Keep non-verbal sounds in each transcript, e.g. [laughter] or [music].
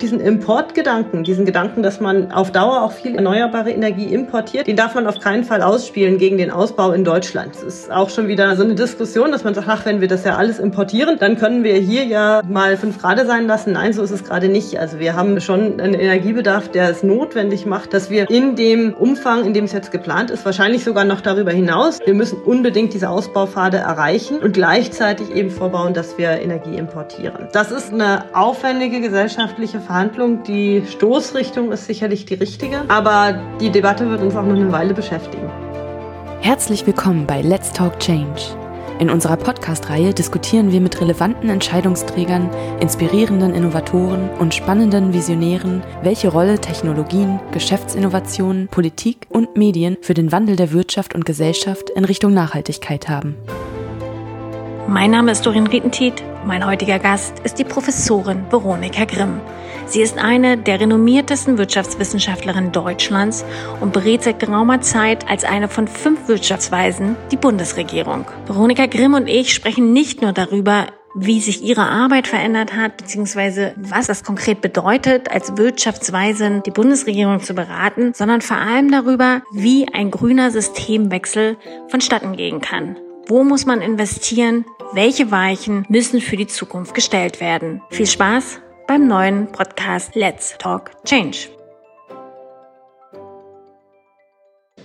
Diesen Importgedanken, diesen Gedanken, dass man auf Dauer auch viel erneuerbare Energie importiert, den darf man auf keinen Fall ausspielen gegen den Ausbau in Deutschland. Das ist auch schon wieder so eine Diskussion, dass man sagt, ach, wenn wir das ja alles importieren, dann können wir hier ja mal fünf Grad sein lassen. Nein, so ist es gerade nicht. Also wir haben schon einen Energiebedarf, der es notwendig macht, dass wir in dem Umfang, in dem es jetzt geplant ist, wahrscheinlich sogar noch darüber hinaus, wir müssen unbedingt diese Ausbaupfade erreichen und gleichzeitig eben vorbauen, dass wir Energie importieren. Das ist eine aufwendige gesellschaftliche Verhandlung. Die Stoßrichtung ist sicherlich die richtige, aber die Debatte wird uns auch noch eine Weile beschäftigen. Herzlich willkommen bei Let's Talk Change. In unserer Podcast-Reihe diskutieren wir mit relevanten Entscheidungsträgern, inspirierenden Innovatoren und spannenden Visionären, welche Rolle Technologien, Geschäftsinnovationen, Politik und Medien für den Wandel der Wirtschaft und Gesellschaft in Richtung Nachhaltigkeit haben. Mein Name ist Dorin Rietentiet. Mein heutiger Gast ist die Professorin Veronika Grimm. Sie ist eine der renommiertesten Wirtschaftswissenschaftlerinnen Deutschlands und berät seit geraumer Zeit als eine von fünf Wirtschaftsweisen die Bundesregierung. Veronika Grimm und ich sprechen nicht nur darüber, wie sich ihre Arbeit verändert hat, beziehungsweise was das konkret bedeutet, als Wirtschaftsweisen die Bundesregierung zu beraten, sondern vor allem darüber, wie ein grüner Systemwechsel vonstatten gehen kann. Wo muss man investieren? Welche Weichen müssen für die Zukunft gestellt werden? Viel Spaß beim neuen Podcast Let's Talk Change.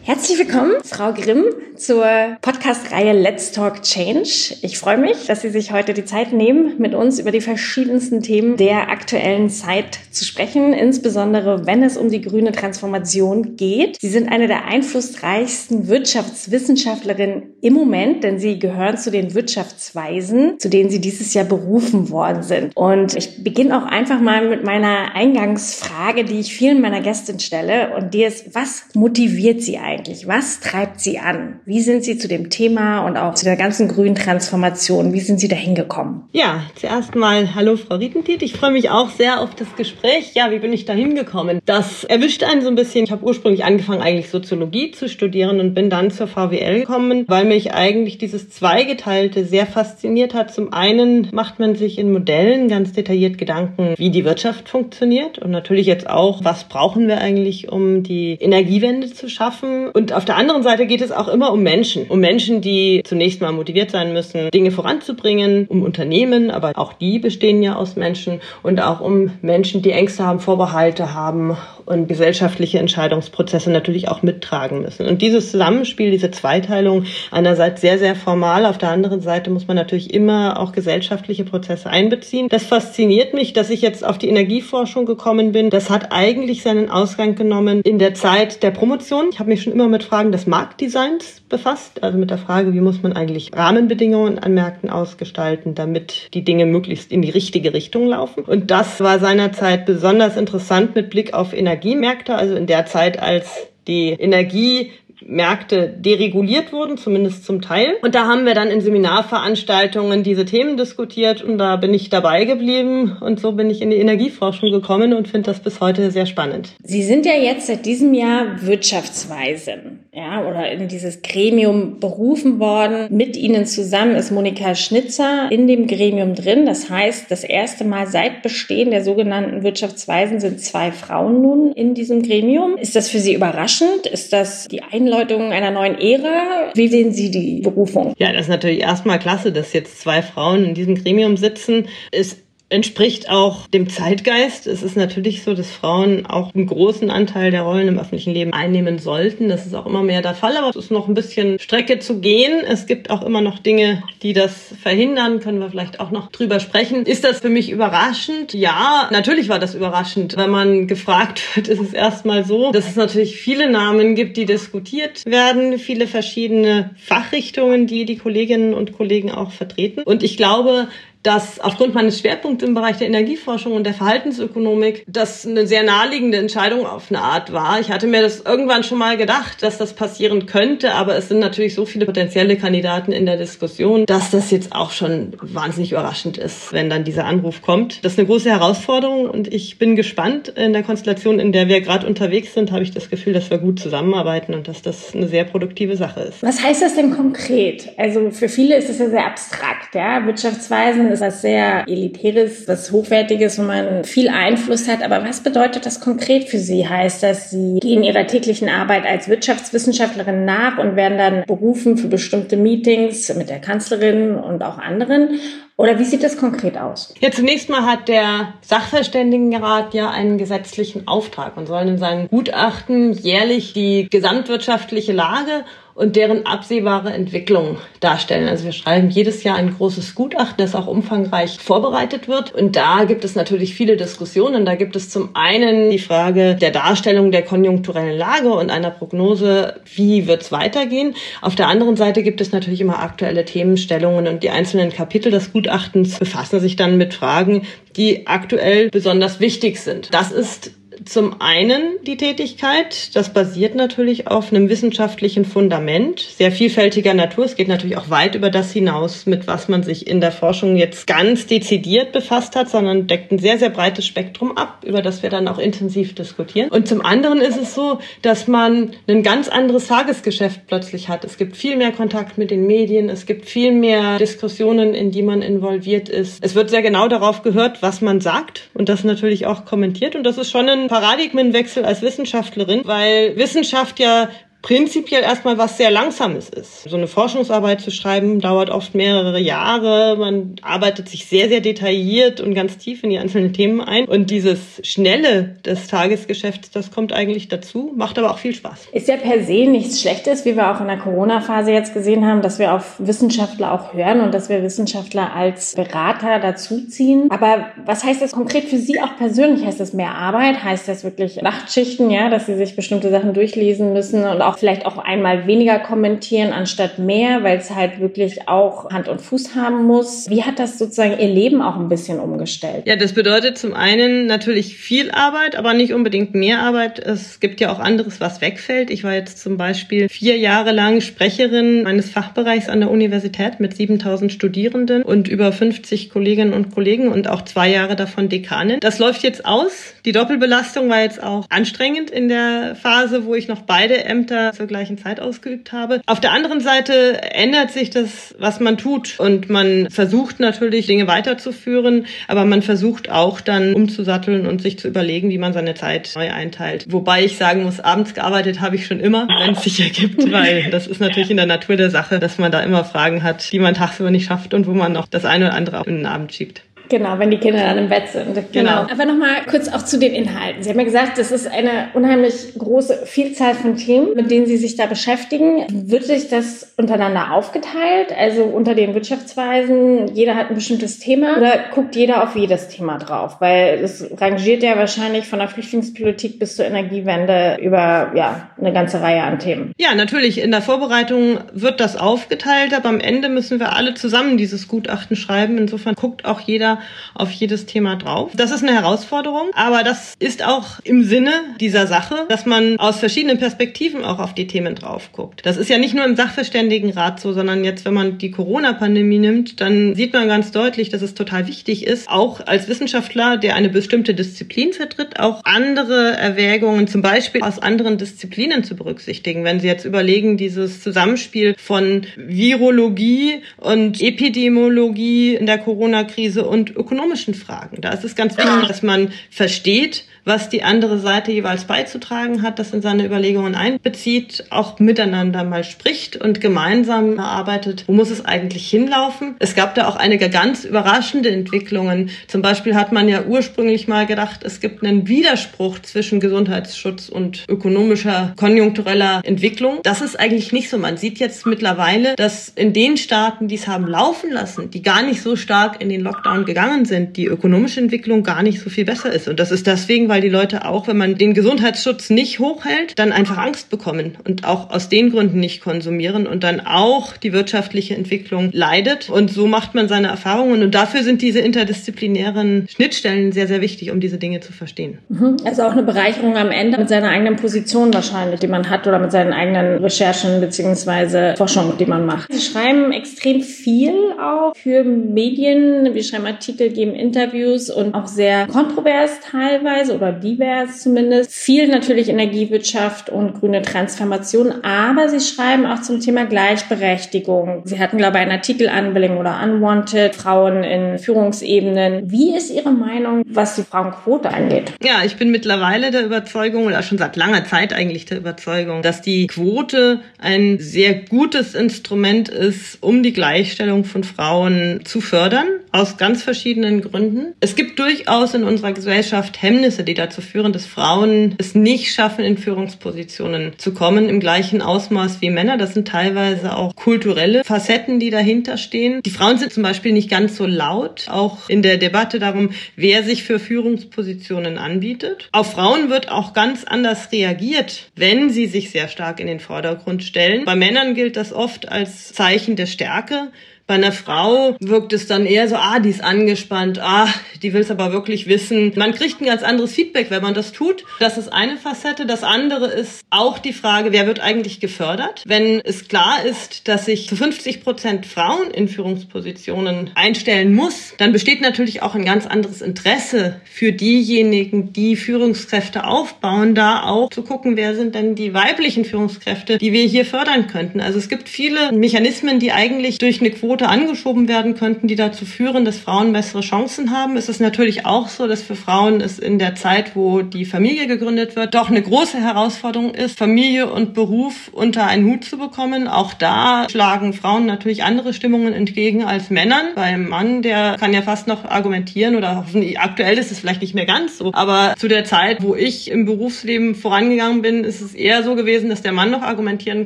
Herzlich willkommen, Frau Grimm, zur Podcast-Reihe Let's Talk Change. Ich freue mich, dass Sie sich heute die Zeit nehmen, mit uns über die verschiedensten Themen der aktuellen Zeit zu sprechen, insbesondere wenn es um die grüne Transformation geht. Sie sind eine der einflussreichsten Wirtschaftswissenschaftlerinnen im Moment, denn Sie gehören zu den Wirtschaftsweisen, zu denen Sie dieses Jahr berufen worden sind. Und ich beginne auch einfach mal mit meiner Eingangsfrage, die ich vielen meiner Gästen stelle, und die ist, was motiviert Sie eigentlich? Eigentlich? Was treibt Sie an? Wie sind Sie zu dem Thema und auch zu der ganzen grünen Transformation? Wie sind Sie dahin gekommen? Ja, zuerst mal hallo Frau Rietentiet. Ich freue mich auch sehr auf das Gespräch. Ja, wie bin ich dahin gekommen? Das erwischt einen so ein bisschen. Ich habe ursprünglich angefangen, eigentlich Soziologie zu studieren und bin dann zur VWL gekommen, weil mich eigentlich dieses Zweigeteilte sehr fasziniert hat. Zum einen macht man sich in Modellen ganz detailliert Gedanken, wie die Wirtschaft funktioniert und natürlich jetzt auch, was brauchen wir eigentlich, um die Energiewende zu schaffen und auf der anderen Seite geht es auch immer um Menschen. Um Menschen, die zunächst mal motiviert sein müssen, Dinge voranzubringen, um Unternehmen, aber auch die bestehen ja aus Menschen und auch um Menschen, die Ängste haben, Vorbehalte haben und gesellschaftliche Entscheidungsprozesse natürlich auch mittragen müssen. Und dieses Zusammenspiel, diese Zweiteilung, einerseits sehr, sehr formal, auf der anderen Seite muss man natürlich immer auch gesellschaftliche Prozesse einbeziehen. Das fasziniert mich, dass ich jetzt auf die Energieforschung gekommen bin. Das hat eigentlich seinen Ausgang genommen in der Zeit der Promotion. Ich habe mich schon immer mit Fragen des Marktdesigns befasst, also mit der Frage, wie muss man eigentlich Rahmenbedingungen an Märkten ausgestalten, damit die Dinge möglichst in die richtige Richtung laufen. Und das war seinerzeit besonders interessant mit Blick auf Energiemärkte, also in der Zeit, als die Energie Märkte dereguliert wurden, zumindest zum Teil. Und da haben wir dann in Seminarveranstaltungen diese Themen diskutiert und da bin ich dabei geblieben und so bin ich in die Energieforschung gekommen und finde das bis heute sehr spannend. Sie sind ja jetzt seit diesem Jahr Wirtschaftsweisen, ja, oder in dieses Gremium berufen worden. Mit Ihnen zusammen ist Monika Schnitzer in dem Gremium drin. Das heißt, das erste Mal seit Bestehen der sogenannten Wirtschaftsweisen sind zwei Frauen nun in diesem Gremium. Ist das für Sie überraschend? Ist das die Einladung Einläutung einer neuen Ära. Wie sehen Sie die Berufung? Ja, das ist natürlich erstmal klasse, dass jetzt zwei Frauen in diesem Gremium sitzen. Es entspricht auch dem Zeitgeist. Es ist natürlich so, dass Frauen auch einen großen Anteil der Rollen im öffentlichen Leben einnehmen sollten. Das ist auch immer mehr der Fall, aber es ist noch ein bisschen Strecke zu gehen. Es gibt auch immer noch Dinge, die das verhindern. Können wir vielleicht auch noch drüber sprechen. Ist das für mich überraschend? Ja, natürlich war das überraschend. Wenn man gefragt [laughs] wird, ist es erstmal so, dass es natürlich viele Namen gibt, die diskutiert werden, viele verschiedene Fachrichtungen, die die Kolleginnen und Kollegen auch vertreten. Und ich glaube, dass aufgrund meines Schwerpunkts im Bereich der Energieforschung und der Verhaltensökonomik das eine sehr naheliegende Entscheidung auf eine Art war. Ich hatte mir das irgendwann schon mal gedacht, dass das passieren könnte, aber es sind natürlich so viele potenzielle Kandidaten in der Diskussion, dass das jetzt auch schon wahnsinnig überraschend ist, wenn dann dieser Anruf kommt. Das ist eine große Herausforderung und ich bin gespannt. In der Konstellation, in der wir gerade unterwegs sind, habe ich das Gefühl, dass wir gut zusammenarbeiten und dass das eine sehr produktive Sache ist. Was heißt das denn konkret? Also für viele ist es ja sehr abstrakt, ja. Wirtschaftsweisen ist was sehr Elitäres, was Hochwertiges, wo man viel Einfluss hat. Aber was bedeutet das konkret für Sie? Heißt das, Sie gehen Ihrer täglichen Arbeit als Wirtschaftswissenschaftlerin nach und werden dann berufen für bestimmte Meetings mit der Kanzlerin und auch anderen? Oder wie sieht das konkret aus? Ja, zunächst mal hat der Sachverständigenrat ja einen gesetzlichen Auftrag und soll in seinen Gutachten jährlich die gesamtwirtschaftliche Lage und deren absehbare Entwicklung darstellen. Also wir schreiben jedes Jahr ein großes Gutachten, das auch umfangreich vorbereitet wird. Und da gibt es natürlich viele Diskussionen. Da gibt es zum einen die Frage der Darstellung der konjunkturellen Lage und einer Prognose, wie wird es weitergehen. Auf der anderen Seite gibt es natürlich immer aktuelle Themenstellungen und die einzelnen Kapitel des Gutachtens befassen sich dann mit Fragen, die aktuell besonders wichtig sind. Das ist zum einen die Tätigkeit, das basiert natürlich auf einem wissenschaftlichen Fundament, sehr vielfältiger Natur. Es geht natürlich auch weit über das hinaus, mit was man sich in der Forschung jetzt ganz dezidiert befasst hat, sondern deckt ein sehr, sehr breites Spektrum ab, über das wir dann auch intensiv diskutieren. Und zum anderen ist es so, dass man ein ganz anderes Tagesgeschäft plötzlich hat. Es gibt viel mehr Kontakt mit den Medien, es gibt viel mehr Diskussionen, in die man involviert ist. Es wird sehr genau darauf gehört, was man sagt und das natürlich auch kommentiert. Und das ist schon ein Paradigmenwechsel als Wissenschaftlerin, weil Wissenschaft ja prinzipiell erstmal was sehr Langsames ist. So eine Forschungsarbeit zu schreiben dauert oft mehrere Jahre. Man arbeitet sich sehr, sehr detailliert und ganz tief in die einzelnen Themen ein. Und dieses Schnelle des Tagesgeschäfts, das kommt eigentlich dazu, macht aber auch viel Spaß. Ist ja per se nichts Schlechtes, wie wir auch in der Corona-Phase jetzt gesehen haben, dass wir auf Wissenschaftler auch hören und dass wir Wissenschaftler als Berater dazuziehen. Aber was heißt das konkret für Sie auch persönlich? Heißt das mehr Arbeit? Heißt das wirklich Nachtschichten, ja, dass Sie sich bestimmte Sachen durchlesen müssen und auch auch vielleicht auch einmal weniger kommentieren anstatt mehr, weil es halt wirklich auch Hand und Fuß haben muss. Wie hat das sozusagen ihr Leben auch ein bisschen umgestellt? Ja, das bedeutet zum einen natürlich viel Arbeit, aber nicht unbedingt mehr Arbeit. Es gibt ja auch anderes, was wegfällt. Ich war jetzt zum Beispiel vier Jahre lang Sprecherin meines Fachbereichs an der Universität mit 7000 Studierenden und über 50 Kolleginnen und Kollegen und auch zwei Jahre davon Dekanin. Das läuft jetzt aus. Die Doppelbelastung war jetzt auch anstrengend in der Phase, wo ich noch beide Ämter zur gleichen Zeit ausgeübt habe. Auf der anderen Seite ändert sich das, was man tut und man versucht natürlich Dinge weiterzuführen, aber man versucht auch dann umzusatteln und sich zu überlegen, wie man seine Zeit neu einteilt. Wobei ich sagen muss, abends gearbeitet habe ich schon immer, wenn es sich ergibt, [laughs] weil das ist natürlich in der Natur der Sache, dass man da immer Fragen hat, die man tagsüber nicht schafft und wo man noch das eine oder andere auf den Abend schiebt. Genau, wenn die Kinder dann im Bett sind. Genau. genau. Aber nochmal kurz auch zu den Inhalten. Sie haben ja gesagt, das ist eine unheimlich große Vielzahl von Themen, mit denen Sie sich da beschäftigen. Wird sich das untereinander aufgeteilt? Also unter den Wirtschaftsweisen, jeder hat ein bestimmtes Thema oder guckt jeder auf jedes Thema drauf? Weil es rangiert ja wahrscheinlich von der Flüchtlingspolitik bis zur Energiewende über ja, eine ganze Reihe an Themen. Ja, natürlich. In der Vorbereitung wird das aufgeteilt, aber am Ende müssen wir alle zusammen dieses Gutachten schreiben. Insofern guckt auch jeder auf jedes Thema drauf. Das ist eine Herausforderung, aber das ist auch im Sinne dieser Sache, dass man aus verschiedenen Perspektiven auch auf die Themen drauf guckt. Das ist ja nicht nur im Sachverständigenrat so, sondern jetzt, wenn man die Corona-Pandemie nimmt, dann sieht man ganz deutlich, dass es total wichtig ist, auch als Wissenschaftler, der eine bestimmte Disziplin vertritt, auch andere Erwägungen, zum Beispiel aus anderen Disziplinen zu berücksichtigen. Wenn Sie jetzt überlegen, dieses Zusammenspiel von Virologie und Epidemiologie in der Corona-Krise und ökonomischen Fragen. Da ist es ganz wichtig, dass man versteht, was die andere Seite jeweils beizutragen hat, das in seine Überlegungen einbezieht, auch miteinander mal spricht und gemeinsam erarbeitet, wo muss es eigentlich hinlaufen. Es gab da auch einige ganz überraschende Entwicklungen. Zum Beispiel hat man ja ursprünglich mal gedacht, es gibt einen Widerspruch zwischen Gesundheitsschutz und ökonomischer, konjunktureller Entwicklung. Das ist eigentlich nicht so. Man sieht jetzt mittlerweile, dass in den Staaten, die es haben laufen lassen, die gar nicht so stark in den Lockdown gegangen sind, die ökonomische Entwicklung gar nicht so viel besser ist. Und das ist deswegen, weil die Leute auch, wenn man den Gesundheitsschutz nicht hochhält, dann einfach Angst bekommen und auch aus den Gründen nicht konsumieren und dann auch die wirtschaftliche Entwicklung leidet. Und so macht man seine Erfahrungen. Und dafür sind diese interdisziplinären Schnittstellen sehr, sehr wichtig, um diese Dinge zu verstehen. Also auch eine Bereicherung am Ende mit seiner eigenen Position wahrscheinlich, die man hat oder mit seinen eigenen Recherchen beziehungsweise Forschung, die man macht. Sie schreiben extrem viel auch für Medien. Wir schreiben Artikel, geben Interviews und auch sehr kontrovers teilweise oder divers zumindest. Viel natürlich Energiewirtschaft und grüne Transformation, aber Sie schreiben auch zum Thema Gleichberechtigung. Sie hatten, glaube ich, einen Artikel Unwilling oder Unwanted, Frauen in Führungsebenen. Wie ist Ihre Meinung, was die Frauenquote angeht? Ja, ich bin mittlerweile der Überzeugung, oder schon seit langer Zeit eigentlich der Überzeugung, dass die Quote ein sehr gutes Instrument ist, um die Gleichstellung von Frauen zu fördern, aus ganz verschiedenen Gründen. Es gibt durchaus in unserer Gesellschaft Hemmnisse, die dazu führen, dass Frauen es nicht schaffen, in Führungspositionen zu kommen im gleichen Ausmaß wie Männer. Das sind teilweise auch kulturelle Facetten, die dahinter stehen. Die Frauen sind zum Beispiel nicht ganz so laut, auch in der Debatte darum, wer sich für Führungspositionen anbietet. Auf Frauen wird auch ganz anders reagiert, wenn sie sich sehr stark in den Vordergrund stellen. Bei Männern gilt das oft als Zeichen der Stärke. Bei einer Frau wirkt es dann eher so, ah, die ist angespannt, ah, die will es aber wirklich wissen. Man kriegt ein ganz anderes Feedback, wenn man das tut. Das ist eine Facette. Das andere ist auch die Frage, wer wird eigentlich gefördert? Wenn es klar ist, dass sich zu 50 Prozent Frauen in Führungspositionen einstellen muss, dann besteht natürlich auch ein ganz anderes Interesse für diejenigen, die Führungskräfte aufbauen, da auch zu gucken, wer sind denn die weiblichen Führungskräfte, die wir hier fördern könnten. Also es gibt viele Mechanismen, die eigentlich durch eine Quote Quote angeschoben werden könnten, die dazu führen, dass Frauen bessere Chancen haben. Es ist natürlich auch so, dass für Frauen es in der Zeit, wo die Familie gegründet wird, doch eine große Herausforderung ist, Familie und Beruf unter einen Hut zu bekommen. Auch da schlagen Frauen natürlich andere Stimmungen entgegen als Männern. Beim Mann, der kann ja fast noch argumentieren oder aktuell ist es vielleicht nicht mehr ganz so. Aber zu der Zeit, wo ich im Berufsleben vorangegangen bin, ist es eher so gewesen, dass der Mann noch argumentieren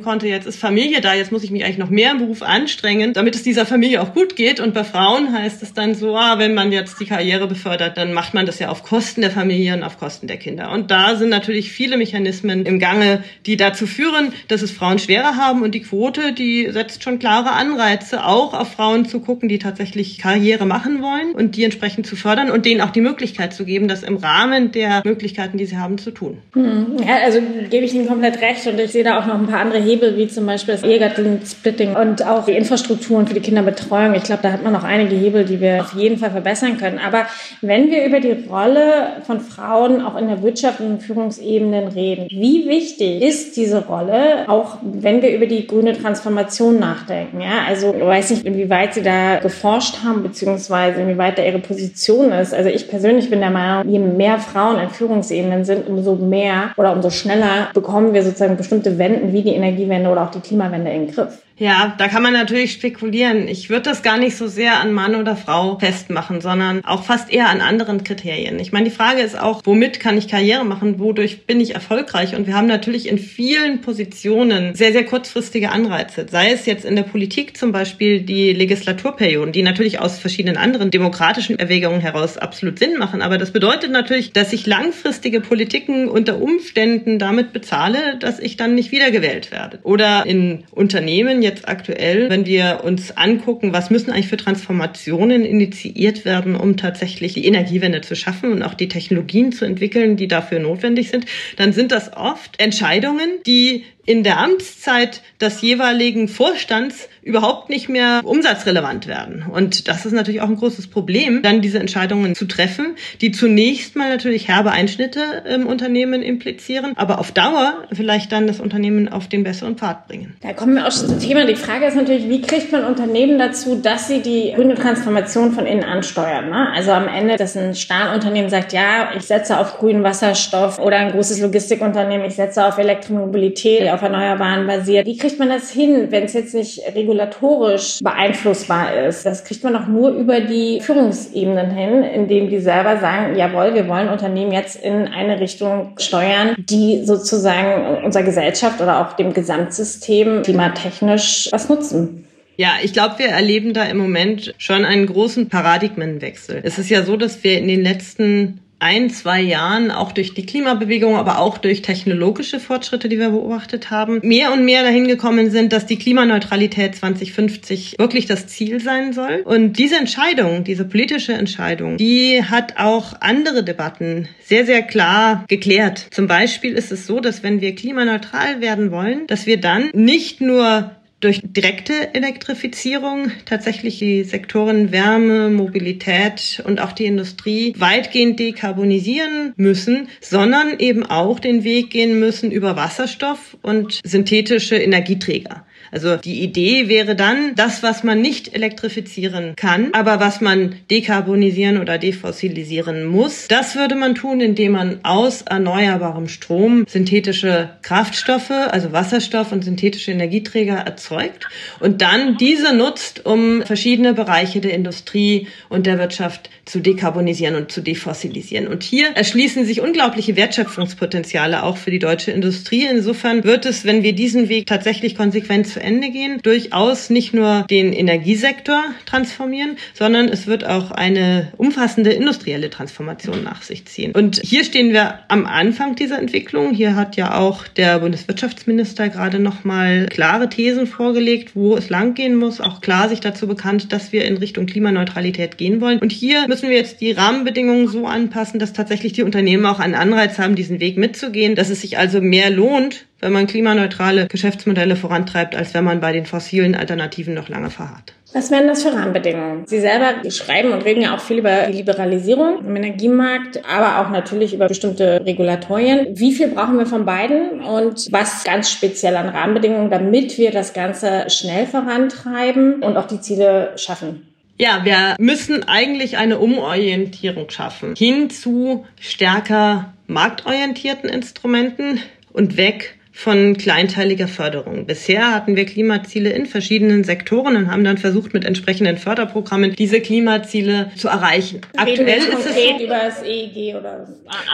konnte, jetzt ist Familie da, jetzt muss ich mich eigentlich noch mehr im Beruf anstrengen, damit es dieser Familie auch gut geht. Und bei Frauen heißt es dann so, ah, wenn man jetzt die Karriere befördert, dann macht man das ja auf Kosten der Familie und auf Kosten der Kinder. Und da sind natürlich viele Mechanismen im Gange, die dazu führen, dass es Frauen schwerer haben. Und die Quote, die setzt schon klare Anreize, auch auf Frauen zu gucken, die tatsächlich Karriere machen wollen und die entsprechend zu fördern und denen auch die Möglichkeit zu geben, das im Rahmen der Möglichkeiten, die sie haben, zu tun. Hm. Ja, also gebe ich Ihnen komplett recht. Und ich sehe da auch noch ein paar andere Hebel, wie zum Beispiel das Ehegattensplitting und auch die Infrastrukturen für die Kinderbetreuung. Ich glaube, da hat man noch einige Hebel, die wir auf jeden Fall verbessern können. Aber wenn wir über die Rolle von Frauen auch in der Wirtschaft und Führungsebenen reden, wie wichtig ist diese Rolle, auch wenn wir über die grüne Transformation nachdenken? Ja, also ich weiß nicht, inwieweit Sie da geforscht haben, beziehungsweise inwieweit da Ihre Position ist. Also ich persönlich bin der Meinung, je mehr Frauen in Führungsebenen sind, umso mehr oder umso schneller bekommen wir sozusagen bestimmte Wenden wie die Energiewende oder auch die Klimawende in den Griff. Ja, da kann man natürlich spekulieren. Ich würde das gar nicht so sehr an Mann oder Frau festmachen, sondern auch fast eher an anderen Kriterien. Ich meine, die Frage ist auch, womit kann ich Karriere machen? Wodurch bin ich erfolgreich? Und wir haben natürlich in vielen Positionen sehr, sehr kurzfristige Anreize. Sei es jetzt in der Politik zum Beispiel die Legislaturperioden, die natürlich aus verschiedenen anderen demokratischen Erwägungen heraus absolut Sinn machen. Aber das bedeutet natürlich, dass ich langfristige Politiken unter Umständen damit bezahle, dass ich dann nicht wiedergewählt werde. Oder in Unternehmen jetzt aktuell, wenn wir uns angucken, was müssen eigentlich für Transformationen initiiert werden, um tatsächlich die Energiewende zu schaffen und auch die Technologien zu entwickeln, die dafür notwendig sind, dann sind das oft Entscheidungen, die in der Amtszeit des jeweiligen Vorstands überhaupt nicht mehr umsatzrelevant werden. Und das ist natürlich auch ein großes Problem, dann diese Entscheidungen zu treffen, die zunächst mal natürlich herbe Einschnitte im Unternehmen implizieren, aber auf Dauer vielleicht dann das Unternehmen auf den besseren Pfad bringen. Da kommen wir auch schon zum Thema. Die Frage ist natürlich, wie kriegt man Unternehmen dazu, dass sie die grüne Transformation von innen ansteuern? Ne? Also am Ende, dass ein Stahlunternehmen sagt, ja, ich setze auf grünen Wasserstoff oder ein großes Logistikunternehmen, ich setze auf Elektromobilität, auf Erneuerbaren basiert. Wie kriegt man das hin, wenn es jetzt nicht regulatorisch beeinflussbar ist? Das kriegt man doch nur über die Führungsebenen hin, indem die selber sagen, jawohl, wir wollen Unternehmen jetzt in eine Richtung steuern, die sozusagen unserer Gesellschaft oder auch dem Gesamtsystem klimatechnisch was nutzen. Ja, ich glaube, wir erleben da im Moment schon einen großen Paradigmenwechsel. Es ist ja so, dass wir in den letzten ein, zwei Jahren auch durch die Klimabewegung, aber auch durch technologische Fortschritte, die wir beobachtet haben, mehr und mehr dahin gekommen sind, dass die Klimaneutralität 2050 wirklich das Ziel sein soll. Und diese Entscheidung, diese politische Entscheidung, die hat auch andere Debatten sehr, sehr klar geklärt. Zum Beispiel ist es so, dass wenn wir klimaneutral werden wollen, dass wir dann nicht nur durch direkte Elektrifizierung tatsächlich die Sektoren Wärme, Mobilität und auch die Industrie weitgehend dekarbonisieren müssen, sondern eben auch den Weg gehen müssen über Wasserstoff und synthetische Energieträger. Also die Idee wäre dann, das, was man nicht elektrifizieren kann, aber was man dekarbonisieren oder defossilisieren muss, das würde man tun, indem man aus erneuerbarem Strom synthetische Kraftstoffe, also Wasserstoff und synthetische Energieträger erzeugt und dann diese nutzt, um verschiedene Bereiche der Industrie und der Wirtschaft zu dekarbonisieren und zu defossilisieren. Und hier erschließen sich unglaubliche Wertschöpfungspotenziale auch für die deutsche Industrie. Insofern wird es, wenn wir diesen Weg tatsächlich konsequent zu Ende gehen, durchaus nicht nur den Energiesektor transformieren, sondern es wird auch eine umfassende industrielle Transformation nach sich ziehen. Und hier stehen wir am Anfang dieser Entwicklung. Hier hat ja auch der Bundeswirtschaftsminister gerade noch mal klare Thesen vorgelegt, wo es langgehen muss, auch klar sich dazu bekannt, dass wir in Richtung Klimaneutralität gehen wollen. Und hier müssen wir jetzt die Rahmenbedingungen so anpassen, dass tatsächlich die Unternehmen auch einen Anreiz haben, diesen Weg mitzugehen, dass es sich also mehr lohnt, wenn man klimaneutrale Geschäftsmodelle vorantreibt, als wenn man bei den fossilen Alternativen noch lange verharrt. Was wären das für Rahmenbedingungen? Sie selber schreiben und reden ja auch viel über die Liberalisierung im Energiemarkt, aber auch natürlich über bestimmte Regulatorien. Wie viel brauchen wir von beiden und was ganz speziell an Rahmenbedingungen, damit wir das Ganze schnell vorantreiben und auch die Ziele schaffen? Ja, wir müssen eigentlich eine Umorientierung schaffen hin zu stärker marktorientierten Instrumenten und weg von kleinteiliger Förderung. Bisher hatten wir Klimaziele in verschiedenen Sektoren und haben dann versucht, mit entsprechenden Förderprogrammen diese Klimaziele zu erreichen. Reden Aktuell ist es so, über das EEG oder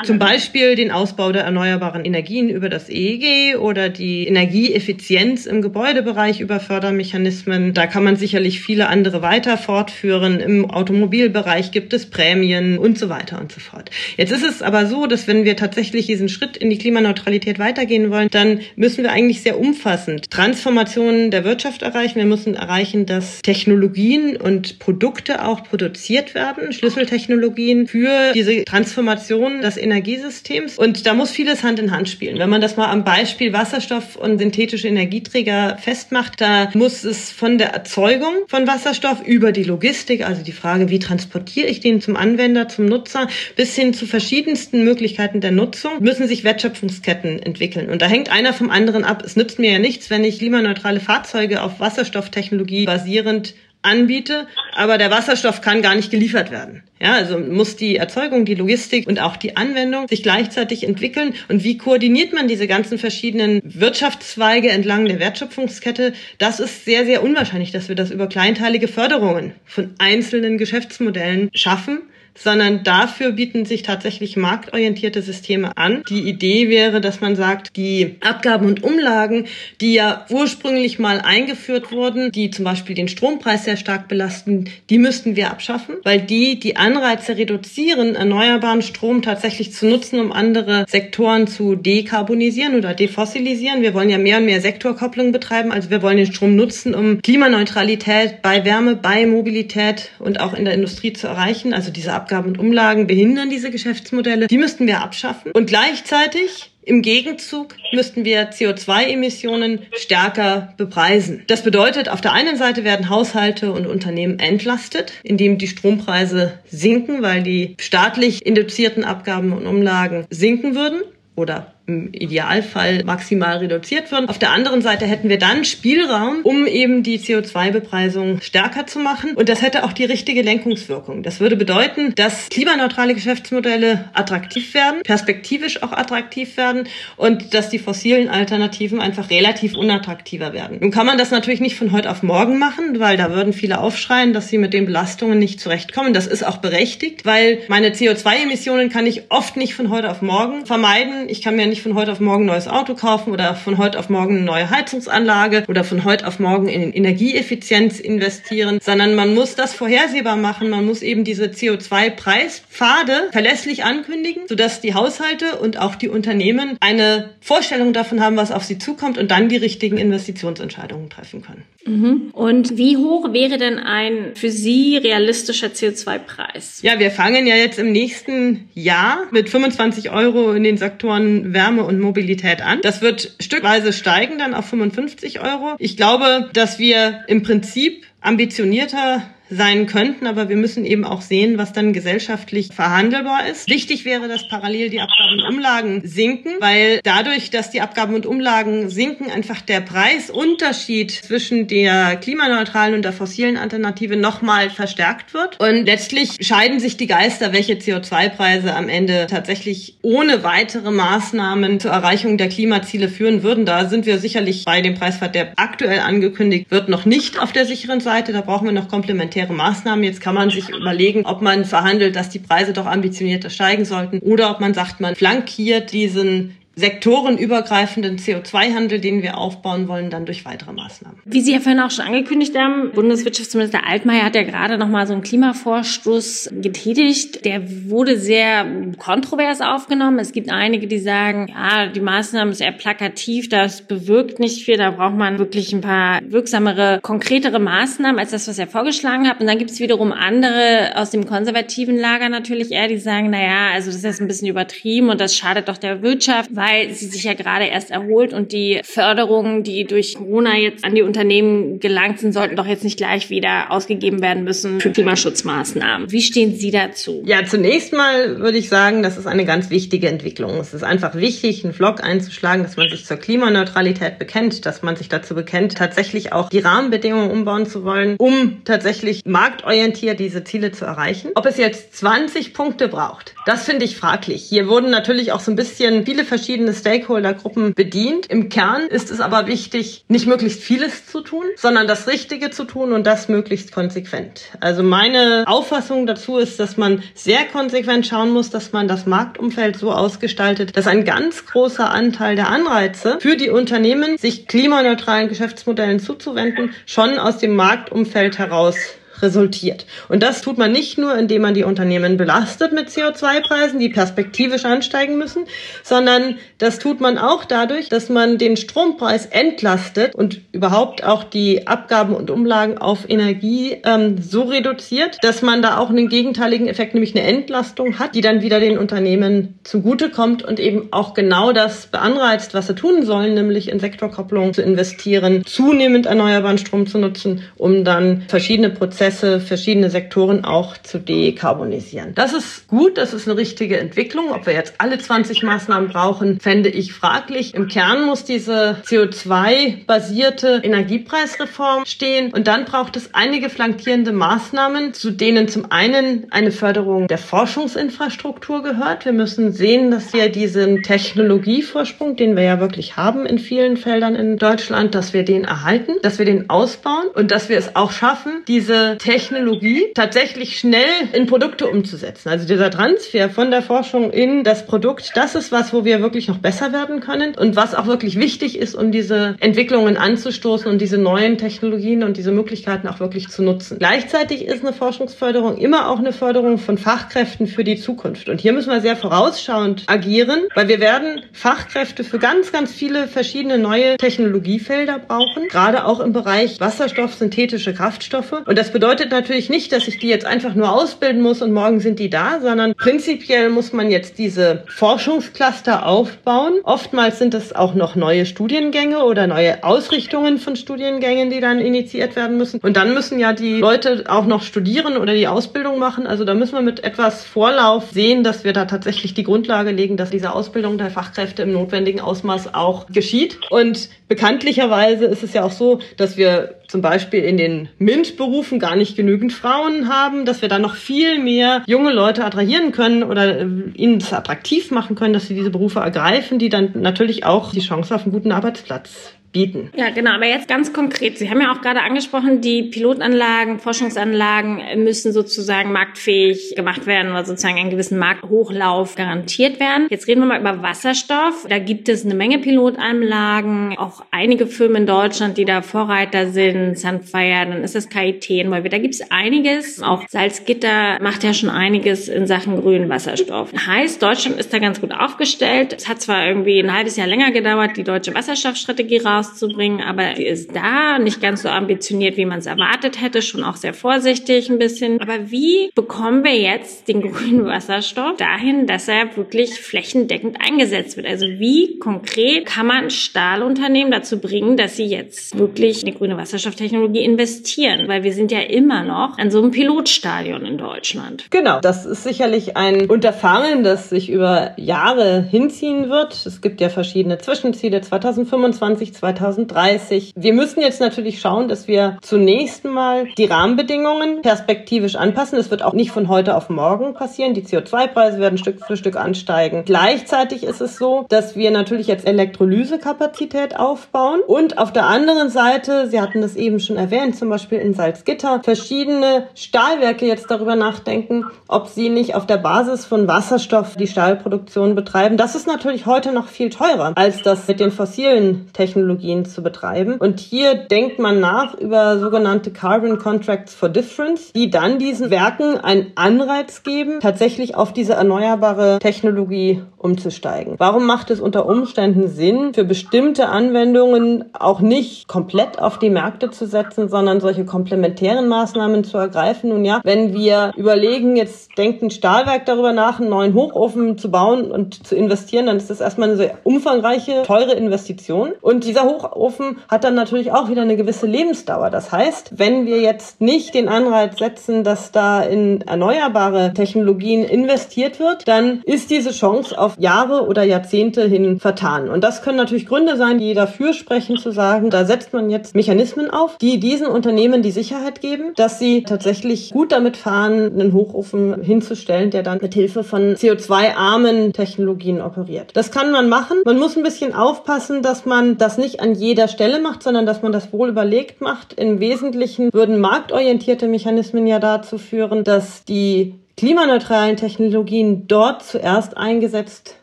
zum Beispiel den Ausbau der erneuerbaren Energien über das EEG oder die Energieeffizienz im Gebäudebereich über Fördermechanismen. Da kann man sicherlich viele andere weiter fortführen. Im Automobilbereich gibt es Prämien und so weiter und so fort. Jetzt ist es aber so, dass wenn wir tatsächlich diesen Schritt in die Klimaneutralität weitergehen wollen, dann müssen wir eigentlich sehr umfassend Transformationen der Wirtschaft erreichen. Wir müssen erreichen, dass Technologien und Produkte auch produziert werden, Schlüsseltechnologien für diese Transformation des Energiesystems. Und da muss vieles Hand in Hand spielen. Wenn man das mal am Beispiel Wasserstoff und synthetische Energieträger festmacht, da muss es von der Erzeugung von Wasserstoff über die Logistik, also die Frage, wie transportiere ich den zum Anwender, zum Nutzer, bis hin zu verschiedensten Möglichkeiten der Nutzung, müssen sich Wertschöpfungsketten entwickeln. Und da hängt einer vom anderen ab. Es nützt mir ja nichts, wenn ich klimaneutrale Fahrzeuge auf Wasserstofftechnologie basierend anbiete, aber der Wasserstoff kann gar nicht geliefert werden. Ja, also muss die Erzeugung, die Logistik und auch die Anwendung sich gleichzeitig entwickeln. Und wie koordiniert man diese ganzen verschiedenen Wirtschaftszweige entlang der Wertschöpfungskette? Das ist sehr, sehr unwahrscheinlich, dass wir das über kleinteilige Förderungen von einzelnen Geschäftsmodellen schaffen sondern dafür bieten sich tatsächlich marktorientierte Systeme an. Die Idee wäre, dass man sagt, die Abgaben und Umlagen, die ja ursprünglich mal eingeführt wurden, die zum Beispiel den Strompreis sehr stark belasten, die müssten wir abschaffen, weil die die Anreize reduzieren, erneuerbaren Strom tatsächlich zu nutzen, um andere Sektoren zu dekarbonisieren oder defossilisieren. Wir wollen ja mehr und mehr Sektorkopplung betreiben, also wir wollen den Strom nutzen, um Klimaneutralität bei Wärme, bei Mobilität und auch in der Industrie zu erreichen. Also diese Abgaben und Umlagen behindern diese Geschäftsmodelle. Die müssten wir abschaffen. Und gleichzeitig im Gegenzug müssten wir CO2-Emissionen stärker bepreisen. Das bedeutet, auf der einen Seite werden Haushalte und Unternehmen entlastet, indem die Strompreise sinken, weil die staatlich induzierten Abgaben und Umlagen sinken würden oder im Idealfall maximal reduziert würden. Auf der anderen Seite hätten wir dann Spielraum, um eben die CO2-Bepreisung stärker zu machen. Und das hätte auch die richtige Lenkungswirkung. Das würde bedeuten, dass klimaneutrale Geschäftsmodelle attraktiv werden, perspektivisch auch attraktiv werden und dass die fossilen Alternativen einfach relativ unattraktiver werden. Nun kann man das natürlich nicht von heute auf morgen machen, weil da würden viele aufschreien, dass sie mit den Belastungen nicht zurechtkommen. Das ist auch berechtigt, weil meine CO2-Emissionen kann ich oft nicht von heute auf morgen vermeiden. Ich kann mir nicht von heute auf morgen ein neues Auto kaufen oder von heute auf morgen eine neue Heizungsanlage oder von heute auf morgen in Energieeffizienz investieren, sondern man muss das vorhersehbar machen. Man muss eben diese CO2-Preispfade verlässlich ankündigen, sodass die Haushalte und auch die Unternehmen eine Vorstellung davon haben, was auf sie zukommt und dann die richtigen Investitionsentscheidungen treffen können. Mhm. Und wie hoch wäre denn ein für Sie realistischer CO2-Preis? Ja, wir fangen ja jetzt im nächsten Jahr mit 25 Euro in den Sektoren Wärme und Mobilität an. Das wird stückweise steigen dann auf 55 Euro. Ich glaube, dass wir im Prinzip ambitionierter sein könnten, aber wir müssen eben auch sehen, was dann gesellschaftlich verhandelbar ist. Wichtig wäre, dass parallel die Abgaben und Umlagen sinken, weil dadurch, dass die Abgaben und Umlagen sinken, einfach der Preisunterschied zwischen der klimaneutralen und der fossilen Alternative nochmal verstärkt wird. Und letztlich scheiden sich die Geister, welche CO2-Preise am Ende tatsächlich ohne weitere Maßnahmen zur Erreichung der Klimaziele führen würden. Da sind wir sicherlich bei dem Preiswert, der aktuell angekündigt wird, noch nicht auf der sicheren Seite. Da brauchen wir noch komplementäre monetäre Maßnahmen. Jetzt kann man sich überlegen, ob man verhandelt, dass die Preise doch ambitionierter steigen sollten oder ob man sagt, man flankiert diesen sektorenübergreifenden CO2-Handel, den wir aufbauen wollen, dann durch weitere Maßnahmen. Wie Sie ja vorhin auch schon angekündigt haben, Bundeswirtschaftsminister Altmaier hat ja gerade noch mal so einen Klimavorstoß getätigt. Der wurde sehr kontrovers aufgenommen. Es gibt einige, die sagen, ja, die Maßnahme ist eher plakativ, das bewirkt nicht viel, da braucht man wirklich ein paar wirksamere, konkretere Maßnahmen als das, was er vorgeschlagen hat. Und dann gibt es wiederum andere aus dem konservativen Lager natürlich eher, die sagen, na ja, also das ist ein bisschen übertrieben und das schadet doch der Wirtschaft weil sie sich ja gerade erst erholt und die Förderungen, die durch Corona jetzt an die Unternehmen gelangt sind, sollten doch jetzt nicht gleich wieder ausgegeben werden müssen für Klimaschutzmaßnahmen. Wie stehen Sie dazu? Ja, zunächst mal würde ich sagen, das ist eine ganz wichtige Entwicklung. Es ist einfach wichtig, einen Vlog einzuschlagen, dass man sich zur Klimaneutralität bekennt, dass man sich dazu bekennt, tatsächlich auch die Rahmenbedingungen umbauen zu wollen, um tatsächlich marktorientiert diese Ziele zu erreichen. Ob es jetzt 20 Punkte braucht, das finde ich fraglich. Hier wurden natürlich auch so ein bisschen viele verschiedene Stakeholdergruppen bedient. Im Kern ist es aber wichtig, nicht möglichst vieles zu tun, sondern das Richtige zu tun und das möglichst konsequent. Also meine Auffassung dazu ist, dass man sehr konsequent schauen muss, dass man das Marktumfeld so ausgestaltet, dass ein ganz großer Anteil der Anreize für die Unternehmen, sich klimaneutralen Geschäftsmodellen zuzuwenden, schon aus dem Marktumfeld heraus resultiert. Und das tut man nicht nur, indem man die Unternehmen belastet mit CO2-Preisen, die perspektivisch ansteigen müssen, sondern das tut man auch dadurch, dass man den Strompreis entlastet und überhaupt auch die Abgaben und Umlagen auf Energie ähm, so reduziert, dass man da auch einen gegenteiligen Effekt, nämlich eine Entlastung hat, die dann wieder den Unternehmen zugutekommt und eben auch genau das beanreizt, was sie tun sollen, nämlich in Sektorkopplung zu investieren, zunehmend erneuerbaren Strom zu nutzen, um dann verschiedene Prozesse Prozesse, verschiedene Sektoren auch zu dekarbonisieren. Das ist gut, das ist eine richtige Entwicklung. Ob wir jetzt alle 20 Maßnahmen brauchen, fände ich fraglich. Im Kern muss diese CO2-basierte Energiepreisreform stehen und dann braucht es einige flankierende Maßnahmen, zu denen zum einen eine Förderung der Forschungsinfrastruktur gehört. Wir müssen sehen, dass wir diesen Technologievorsprung, den wir ja wirklich haben in vielen Feldern in Deutschland, dass wir den erhalten, dass wir den ausbauen und dass wir es auch schaffen, diese Technologie tatsächlich schnell in Produkte umzusetzen. Also dieser Transfer von der Forschung in das Produkt, das ist was, wo wir wirklich noch besser werden können und was auch wirklich wichtig ist, um diese Entwicklungen anzustoßen und diese neuen Technologien und diese Möglichkeiten auch wirklich zu nutzen. Gleichzeitig ist eine Forschungsförderung immer auch eine Förderung von Fachkräften für die Zukunft. Und hier müssen wir sehr vorausschauend agieren, weil wir werden Fachkräfte für ganz, ganz viele verschiedene neue Technologiefelder brauchen, gerade auch im Bereich Wasserstoff, synthetische Kraftstoffe. Und das bedeutet, bedeutet natürlich nicht, dass ich die jetzt einfach nur ausbilden muss und morgen sind die da, sondern prinzipiell muss man jetzt diese Forschungscluster aufbauen. Oftmals sind es auch noch neue Studiengänge oder neue Ausrichtungen von Studiengängen, die dann initiiert werden müssen. Und dann müssen ja die Leute auch noch studieren oder die Ausbildung machen. Also da müssen wir mit etwas Vorlauf sehen, dass wir da tatsächlich die Grundlage legen, dass diese Ausbildung der Fachkräfte im notwendigen Ausmaß auch geschieht. Und bekanntlicherweise ist es ja auch so, dass wir zum Beispiel in den MINT-Berufen gar nicht genügend Frauen haben, dass wir da noch viel mehr junge Leute attrahieren können oder äh, ihnen das attraktiv machen können, dass sie diese Berufe ergreifen, die dann natürlich auch die Chance auf einen guten Arbeitsplatz bieten. Ja, genau. Aber jetzt ganz konkret. Sie haben ja auch gerade angesprochen, die Pilotanlagen, Forschungsanlagen müssen sozusagen marktfähig gemacht werden oder sozusagen einen gewissen Markthochlauf garantiert werden. Jetzt reden wir mal über Wasserstoff. Da gibt es eine Menge Pilotanlagen, auch einige Firmen in Deutschland, die da Vorreiter sind. Sunfire, dann ist das KIT in Neuwied. Da gibt es einiges. Auch Salzgitter macht ja schon einiges in Sachen grünen Wasserstoff. Heißt, Deutschland ist da ganz gut aufgestellt. Es hat zwar irgendwie ein halbes Jahr länger gedauert, die deutsche Wasserstoffstrategie raus rauszubringen, aber sie ist da, nicht ganz so ambitioniert, wie man es erwartet hätte, schon auch sehr vorsichtig ein bisschen. Aber wie bekommen wir jetzt den grünen Wasserstoff dahin, dass er wirklich flächendeckend eingesetzt wird? Also wie konkret kann man Stahlunternehmen dazu bringen, dass sie jetzt wirklich in die grüne Wasserstofftechnologie investieren? Weil wir sind ja immer noch an so einem Pilotstadion in Deutschland. Genau, das ist sicherlich ein Unterfangen, das sich über Jahre hinziehen wird. Es gibt ja verschiedene Zwischenziele 2025, 2030. Wir müssen jetzt natürlich schauen, dass wir zunächst mal die Rahmenbedingungen perspektivisch anpassen. Das wird auch nicht von heute auf morgen passieren. Die CO2-Preise werden Stück für Stück ansteigen. Gleichzeitig ist es so, dass wir natürlich jetzt Elektrolysekapazität aufbauen und auf der anderen Seite, Sie hatten das eben schon erwähnt, zum Beispiel in Salzgitter, verschiedene Stahlwerke jetzt darüber nachdenken, ob sie nicht auf der Basis von Wasserstoff die Stahlproduktion betreiben. Das ist natürlich heute noch viel teurer, als das mit den fossilen Technologien zu betreiben. Und hier denkt man nach über sogenannte Carbon Contracts for Difference, die dann diesen Werken einen Anreiz geben, tatsächlich auf diese erneuerbare Technologie umzusteigen. Warum macht es unter Umständen Sinn, für bestimmte Anwendungen auch nicht komplett auf die Märkte zu setzen, sondern solche komplementären Maßnahmen zu ergreifen? Nun ja, wenn wir überlegen, jetzt denkt ein Stahlwerk darüber nach, einen neuen Hochofen zu bauen und zu investieren, dann ist das erstmal eine sehr umfangreiche, teure Investition. Und dieser Hochofen hat dann natürlich auch wieder eine gewisse Lebensdauer. Das heißt, wenn wir jetzt nicht den Anreiz setzen, dass da in erneuerbare Technologien investiert wird, dann ist diese Chance auf Jahre oder Jahrzehnte hin vertan. Und das können natürlich Gründe sein, die dafür sprechen, zu sagen, da setzt man jetzt Mechanismen auf, die diesen Unternehmen die Sicherheit geben, dass sie tatsächlich gut damit fahren, einen Hochofen hinzustellen, der dann mit Hilfe von CO2-armen Technologien operiert. Das kann man machen. Man muss ein bisschen aufpassen, dass man das nicht an jeder Stelle macht, sondern dass man das wohl überlegt macht. Im Wesentlichen würden marktorientierte Mechanismen ja dazu führen, dass die klimaneutralen Technologien dort zuerst eingesetzt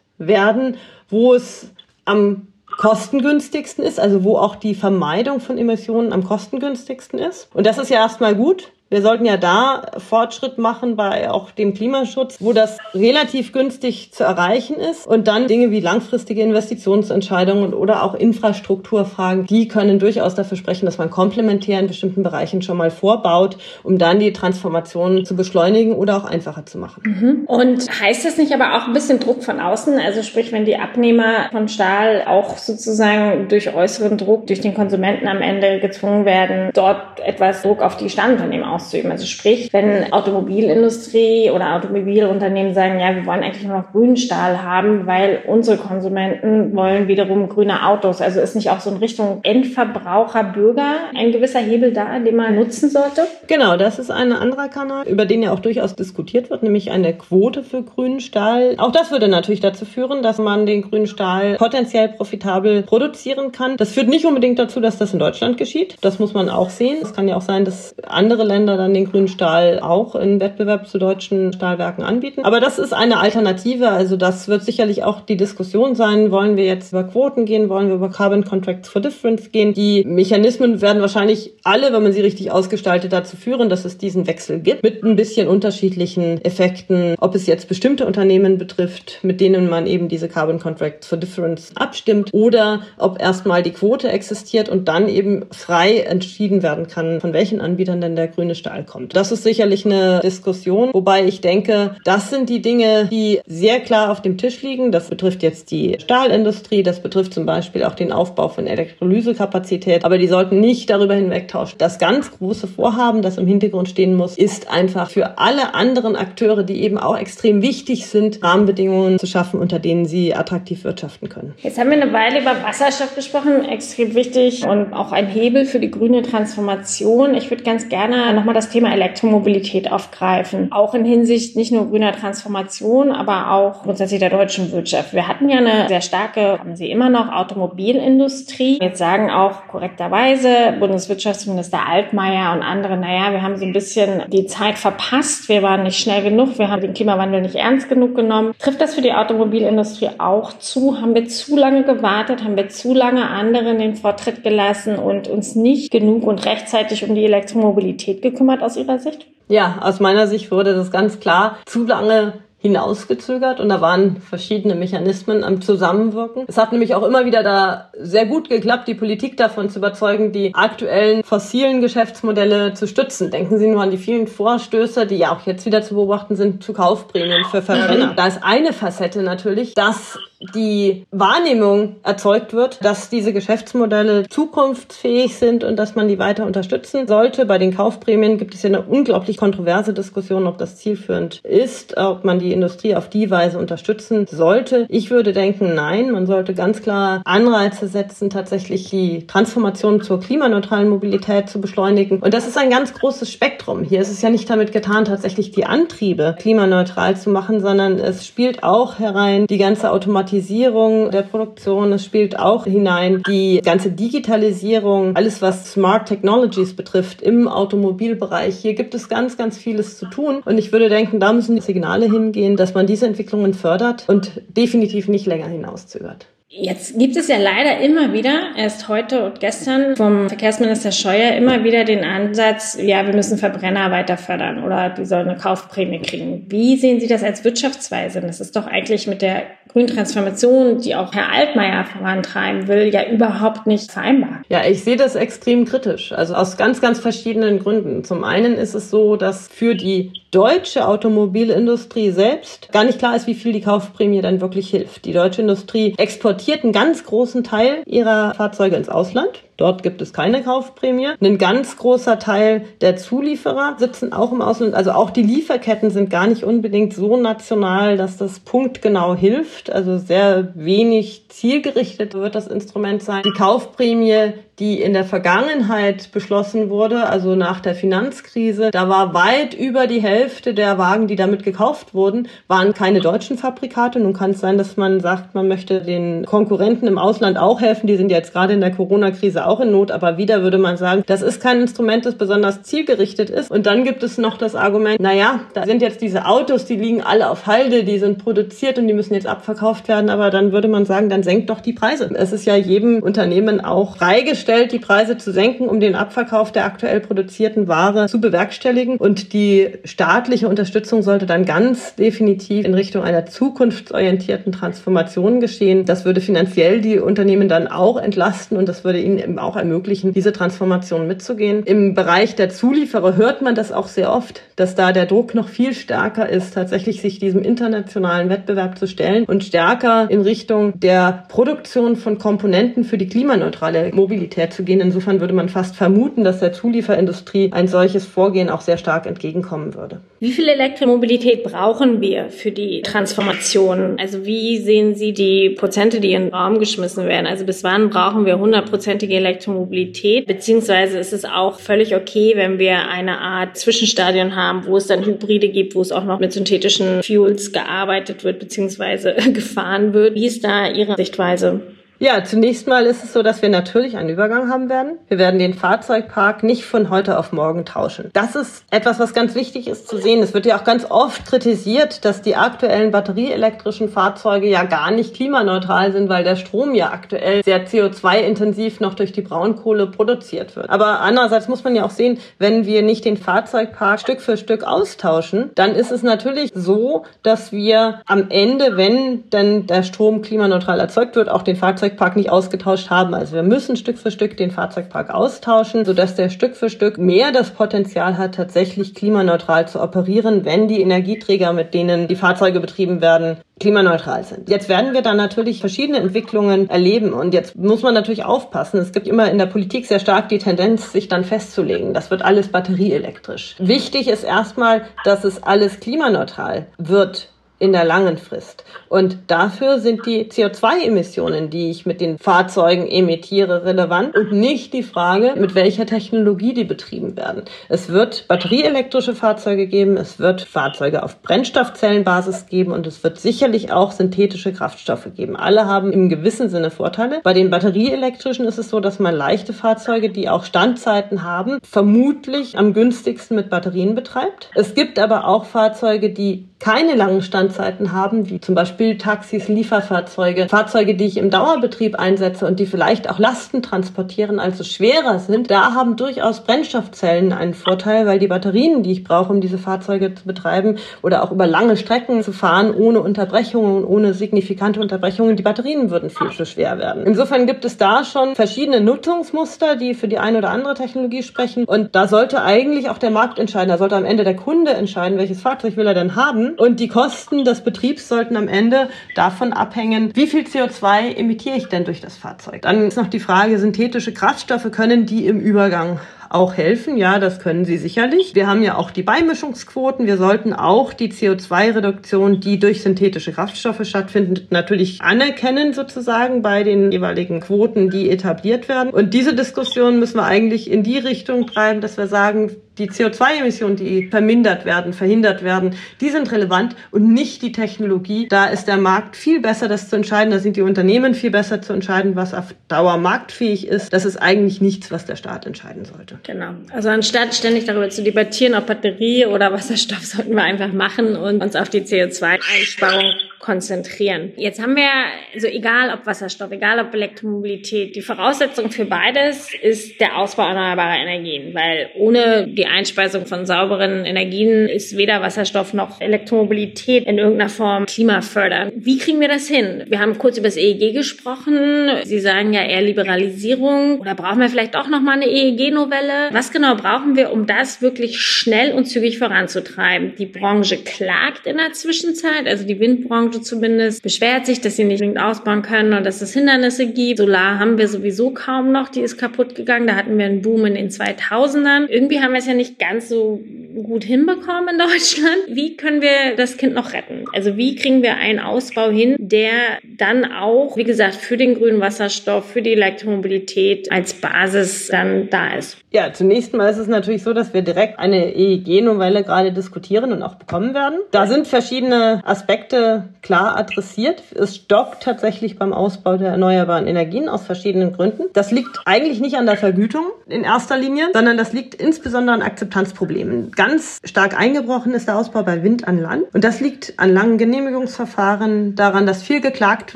werden, wo es am kostengünstigsten ist, also wo auch die Vermeidung von Emissionen am kostengünstigsten ist. Und das ist ja erstmal gut. Wir sollten ja da Fortschritt machen bei auch dem Klimaschutz, wo das relativ günstig zu erreichen ist. Und dann Dinge wie langfristige Investitionsentscheidungen oder auch Infrastrukturfragen, die können durchaus dafür sprechen, dass man komplementär in bestimmten Bereichen schon mal vorbaut, um dann die Transformation zu beschleunigen oder auch einfacher zu machen. Mhm. Und heißt das nicht aber auch ein bisschen Druck von außen? Also sprich, wenn die Abnehmer von Stahl auch sozusagen durch äußeren Druck, durch den Konsumenten am Ende gezwungen werden, dort etwas Druck auf die Stahlunternehmen auszuüben. Also sprich, wenn Automobilindustrie oder Automobilunternehmen sagen, ja, wir wollen eigentlich nur noch grünen Stahl haben, weil unsere Konsumenten wollen wiederum grüne Autos. Also ist nicht auch so in Richtung Endverbraucher, Bürger ein gewisser Hebel da, den man nutzen sollte? Genau, das ist ein anderer Kanal, über den ja auch durchaus diskutiert wird, nämlich eine Quote für grünen Stahl. Auch das würde natürlich dazu führen, dass man den grünen Stahl potenziell profitabel produzieren kann. Das führt nicht unbedingt dazu, dass das in Deutschland geschieht. Das muss man auch sehen. Es kann ja auch sein, dass andere Länder Länder dann den grünen Stahl auch in Wettbewerb zu deutschen Stahlwerken anbieten. Aber das ist eine Alternative. Also das wird sicherlich auch die Diskussion sein. Wollen wir jetzt über Quoten gehen? Wollen wir über Carbon Contracts for Difference gehen? Die Mechanismen werden wahrscheinlich alle, wenn man sie richtig ausgestaltet, dazu führen, dass es diesen Wechsel gibt mit ein bisschen unterschiedlichen Effekten. Ob es jetzt bestimmte Unternehmen betrifft, mit denen man eben diese Carbon Contracts for Difference abstimmt oder ob erstmal die Quote existiert und dann eben frei entschieden werden kann, von welchen Anbietern denn der grüne Stahl kommt. Das ist sicherlich eine Diskussion, wobei ich denke, das sind die Dinge, die sehr klar auf dem Tisch liegen. Das betrifft jetzt die Stahlindustrie, das betrifft zum Beispiel auch den Aufbau von Elektrolysekapazität, aber die sollten nicht darüber hinwegtauschen. Das ganz große Vorhaben, das im Hintergrund stehen muss, ist einfach für alle anderen Akteure, die eben auch extrem wichtig sind, Rahmenbedingungen zu schaffen, unter denen sie attraktiv wirtschaften können. Jetzt haben wir eine Weile über Wasserstoff gesprochen, extrem wichtig und auch ein Hebel für die grüne Transformation. Ich würde ganz gerne nochmal das Thema Elektromobilität aufgreifen. Auch in Hinsicht nicht nur grüner Transformation, aber auch grundsätzlich der deutschen Wirtschaft. Wir hatten ja eine sehr starke, haben sie immer noch, Automobilindustrie. Jetzt sagen auch korrekterweise Bundeswirtschaftsminister Altmaier und andere, naja, wir haben so ein bisschen die Zeit verpasst. Wir waren nicht schnell genug. Wir haben den Klimawandel nicht ernst genug genommen. Trifft das für die Automobilindustrie auch zu? Haben wir zu lange gewartet? Haben wir zu lange anderen den Vortritt gelassen und uns nicht genug und rechtzeitig um die Elektromobilität gekümmert aus Ihrer Sicht? Ja, aus meiner Sicht wurde das ganz klar zu lange hinausgezögert und da waren verschiedene Mechanismen am Zusammenwirken. Es hat nämlich auch immer wieder da sehr gut geklappt, die Politik davon zu überzeugen, die aktuellen fossilen Geschäftsmodelle zu stützen. Denken Sie nur an die vielen Vorstöße, die ja auch jetzt wieder zu beobachten sind, zu Kaufprämien für Verbrenner. Da ist eine Facette natürlich, dass die Wahrnehmung erzeugt wird, dass diese Geschäftsmodelle zukunftsfähig sind und dass man die weiter unterstützen sollte. Bei den Kaufprämien gibt es ja eine unglaublich kontroverse Diskussion, ob das zielführend ist, ob man die Industrie auf die Weise unterstützen sollte. Ich würde denken, nein, man sollte ganz klar Anreize setzen, tatsächlich die Transformation zur klimaneutralen Mobilität zu beschleunigen. Und das ist ein ganz großes Spektrum. Hier ist es ja nicht damit getan, tatsächlich die Antriebe klimaneutral zu machen, sondern es spielt auch herein die ganze Automatisierung Automatisierung der Produktion. Es spielt auch hinein die ganze Digitalisierung, alles was Smart Technologies betrifft im Automobilbereich. Hier gibt es ganz, ganz vieles zu tun. Und ich würde denken, da müssen die Signale hingehen, dass man diese Entwicklungen fördert und definitiv nicht länger hinauszögert. Jetzt gibt es ja leider immer wieder, erst heute und gestern vom Verkehrsminister Scheuer immer wieder den Ansatz, ja, wir müssen Verbrenner weiter fördern oder die sollen eine Kaufprämie kriegen. Wie sehen Sie das als Wirtschaftsweise? Das ist doch eigentlich mit der grünen Transformation, die auch Herr Altmaier vorantreiben will, ja überhaupt nicht vereinbar. Ja, ich sehe das extrem kritisch. Also aus ganz, ganz verschiedenen Gründen. Zum einen ist es so, dass für die deutsche Automobilindustrie selbst gar nicht klar ist, wie viel die Kaufprämie dann wirklich hilft. Die deutsche Industrie exportiert einen ganz großen Teil ihrer Fahrzeuge ins Ausland. Dort gibt es keine Kaufprämie. Ein ganz großer Teil der Zulieferer sitzen auch im Ausland. Also auch die Lieferketten sind gar nicht unbedingt so national, dass das punktgenau hilft. Also sehr wenig zielgerichtet wird das Instrument sein. Die Kaufprämie, die in der Vergangenheit beschlossen wurde, also nach der Finanzkrise, da war weit über die Hälfte der Wagen, die damit gekauft wurden, waren keine deutschen Fabrikate. Nun kann es sein, dass man sagt, man möchte den Konkurrenten im Ausland auch helfen. Die sind jetzt gerade in der Corona-Krise auch in Not, aber wieder würde man sagen, das ist kein Instrument, das besonders zielgerichtet ist. Und dann gibt es noch das Argument, naja, da sind jetzt diese Autos, die liegen alle auf Halde, die sind produziert und die müssen jetzt abverkauft werden, aber dann würde man sagen, dann senkt doch die Preise. Es ist ja jedem Unternehmen auch freigestellt, die Preise zu senken, um den Abverkauf der aktuell produzierten Ware zu bewerkstelligen. Und die staatliche Unterstützung sollte dann ganz definitiv in Richtung einer zukunftsorientierten Transformation geschehen. Das würde finanziell die Unternehmen dann auch entlasten und das würde ihnen auch ermöglichen, diese Transformation mitzugehen. Im Bereich der Zulieferer hört man das auch sehr oft, dass da der Druck noch viel stärker ist, tatsächlich sich diesem internationalen Wettbewerb zu stellen und stärker in Richtung der Produktion von Komponenten für die klimaneutrale Mobilität zu gehen. Insofern würde man fast vermuten, dass der Zulieferindustrie ein solches Vorgehen auch sehr stark entgegenkommen würde. Wie viel Elektromobilität brauchen wir für die Transformation? Also wie sehen Sie die Prozente, die in den Raum geschmissen werden? Also bis wann brauchen wir hundertprozentige Elektromobilität? Beziehungsweise ist es auch völlig okay, wenn wir eine Art Zwischenstadion haben, wo es dann Hybride gibt, wo es auch noch mit synthetischen Fuels gearbeitet wird, beziehungsweise [laughs] gefahren wird. Wie ist da Ihre Sichtweise? Ja, zunächst mal ist es so, dass wir natürlich einen Übergang haben werden. Wir werden den Fahrzeugpark nicht von heute auf morgen tauschen. Das ist etwas, was ganz wichtig ist zu sehen. Es wird ja auch ganz oft kritisiert, dass die aktuellen batterieelektrischen Fahrzeuge ja gar nicht klimaneutral sind, weil der Strom ja aktuell sehr CO2-intensiv noch durch die Braunkohle produziert wird. Aber andererseits muss man ja auch sehen, wenn wir nicht den Fahrzeugpark Stück für Stück austauschen, dann ist es natürlich so, dass wir am Ende, wenn dann der Strom klimaneutral erzeugt wird, auch den Fahrzeug Fahrzeugpark nicht ausgetauscht haben. Also wir müssen Stück für Stück den Fahrzeugpark austauschen, sodass der Stück für Stück mehr das Potenzial hat, tatsächlich klimaneutral zu operieren, wenn die Energieträger, mit denen die Fahrzeuge betrieben werden, klimaneutral sind. Jetzt werden wir dann natürlich verschiedene Entwicklungen erleben und jetzt muss man natürlich aufpassen. Es gibt immer in der Politik sehr stark die Tendenz, sich dann festzulegen. Das wird alles batterieelektrisch. Wichtig ist erstmal, dass es alles klimaneutral wird in der langen Frist. Und dafür sind die CO2-Emissionen, die ich mit den Fahrzeugen emittiere, relevant und nicht die Frage, mit welcher Technologie die betrieben werden. Es wird batterieelektrische Fahrzeuge geben, es wird Fahrzeuge auf Brennstoffzellenbasis geben und es wird sicherlich auch synthetische Kraftstoffe geben. Alle haben im gewissen Sinne Vorteile. Bei den batterieelektrischen ist es so, dass man leichte Fahrzeuge, die auch Standzeiten haben, vermutlich am günstigsten mit Batterien betreibt. Es gibt aber auch Fahrzeuge, die keine langen Standzeiten Standzeiten haben, wie zum Beispiel Taxis, Lieferfahrzeuge, Fahrzeuge, die ich im Dauerbetrieb einsetze und die vielleicht auch Lasten transportieren, also schwerer sind, da haben durchaus Brennstoffzellen einen Vorteil, weil die Batterien, die ich brauche, um diese Fahrzeuge zu betreiben oder auch über lange Strecken zu fahren, ohne Unterbrechungen, ohne signifikante Unterbrechungen, die Batterien würden viel zu schwer werden. Insofern gibt es da schon verschiedene Nutzungsmuster, die für die eine oder andere Technologie sprechen. Und da sollte eigentlich auch der Markt entscheiden. Da sollte am Ende der Kunde entscheiden, welches Fahrzeug will er denn haben. Und die Kosten des Betriebs sollten am Ende davon abhängen, wie viel CO2 emittiere ich denn durch das Fahrzeug. Dann ist noch die Frage, synthetische Kraftstoffe können die im Übergang auch helfen. Ja, das können sie sicherlich. Wir haben ja auch die Beimischungsquoten. Wir sollten auch die CO2-Reduktion, die durch synthetische Kraftstoffe stattfindet, natürlich anerkennen sozusagen bei den jeweiligen Quoten, die etabliert werden. Und diese Diskussion müssen wir eigentlich in die Richtung treiben, dass wir sagen, die CO2-Emissionen, die vermindert werden, verhindert werden, die sind relevant und nicht die Technologie. Da ist der Markt viel besser, das zu entscheiden. Da sind die Unternehmen viel besser zu entscheiden, was auf Dauer marktfähig ist. Das ist eigentlich nichts, was der Staat entscheiden sollte. Genau. Also anstatt ständig darüber zu debattieren, ob Batterie oder Wasserstoff, [laughs] sollten wir einfach machen und uns auf die CO2-Einsparung konzentrieren. Jetzt haben wir, also egal ob Wasserstoff, egal ob Elektromobilität, die Voraussetzung für beides ist der Ausbau erneuerbarer Energien, weil ohne die Einspeisung von sauberen Energien ist weder Wasserstoff noch Elektromobilität in irgendeiner Form klimafördernd. Wie kriegen wir das hin? Wir haben kurz über das EEG gesprochen. Sie sagen ja eher Liberalisierung oder brauchen wir vielleicht auch noch mal eine EEG-Novelle? Was genau brauchen wir, um das wirklich schnell und zügig voranzutreiben? Die Branche klagt in der Zwischenzeit, also die Windbranche Branche zumindest beschwert sich, dass sie nicht unbedingt ausbauen können und dass es Hindernisse gibt. Solar haben wir sowieso kaum noch, die ist kaputt gegangen. Da hatten wir einen Boom in den 2000ern. Irgendwie haben wir es ja nicht ganz so gut hinbekommen in [laughs] Deutschland. Wie können wir das Kind noch retten? Also wie kriegen wir einen Ausbau hin, der dann auch, wie gesagt, für den grünen Wasserstoff, für die Elektromobilität als Basis dann da ist? Ja, zunächst mal ist es natürlich so, dass wir direkt eine EEG-Novelle gerade diskutieren und auch bekommen werden. Da sind verschiedene Aspekte klar adressiert. Es stockt tatsächlich beim Ausbau der erneuerbaren Energien aus verschiedenen Gründen. Das liegt eigentlich nicht an der Vergütung in erster Linie, sondern das liegt insbesondere an Akzeptanzproblemen. Ganz stark eingebrochen ist der Ausbau bei Wind an Land. Und das liegt an langen Genehmigungsverfahren, daran, dass viel geklagt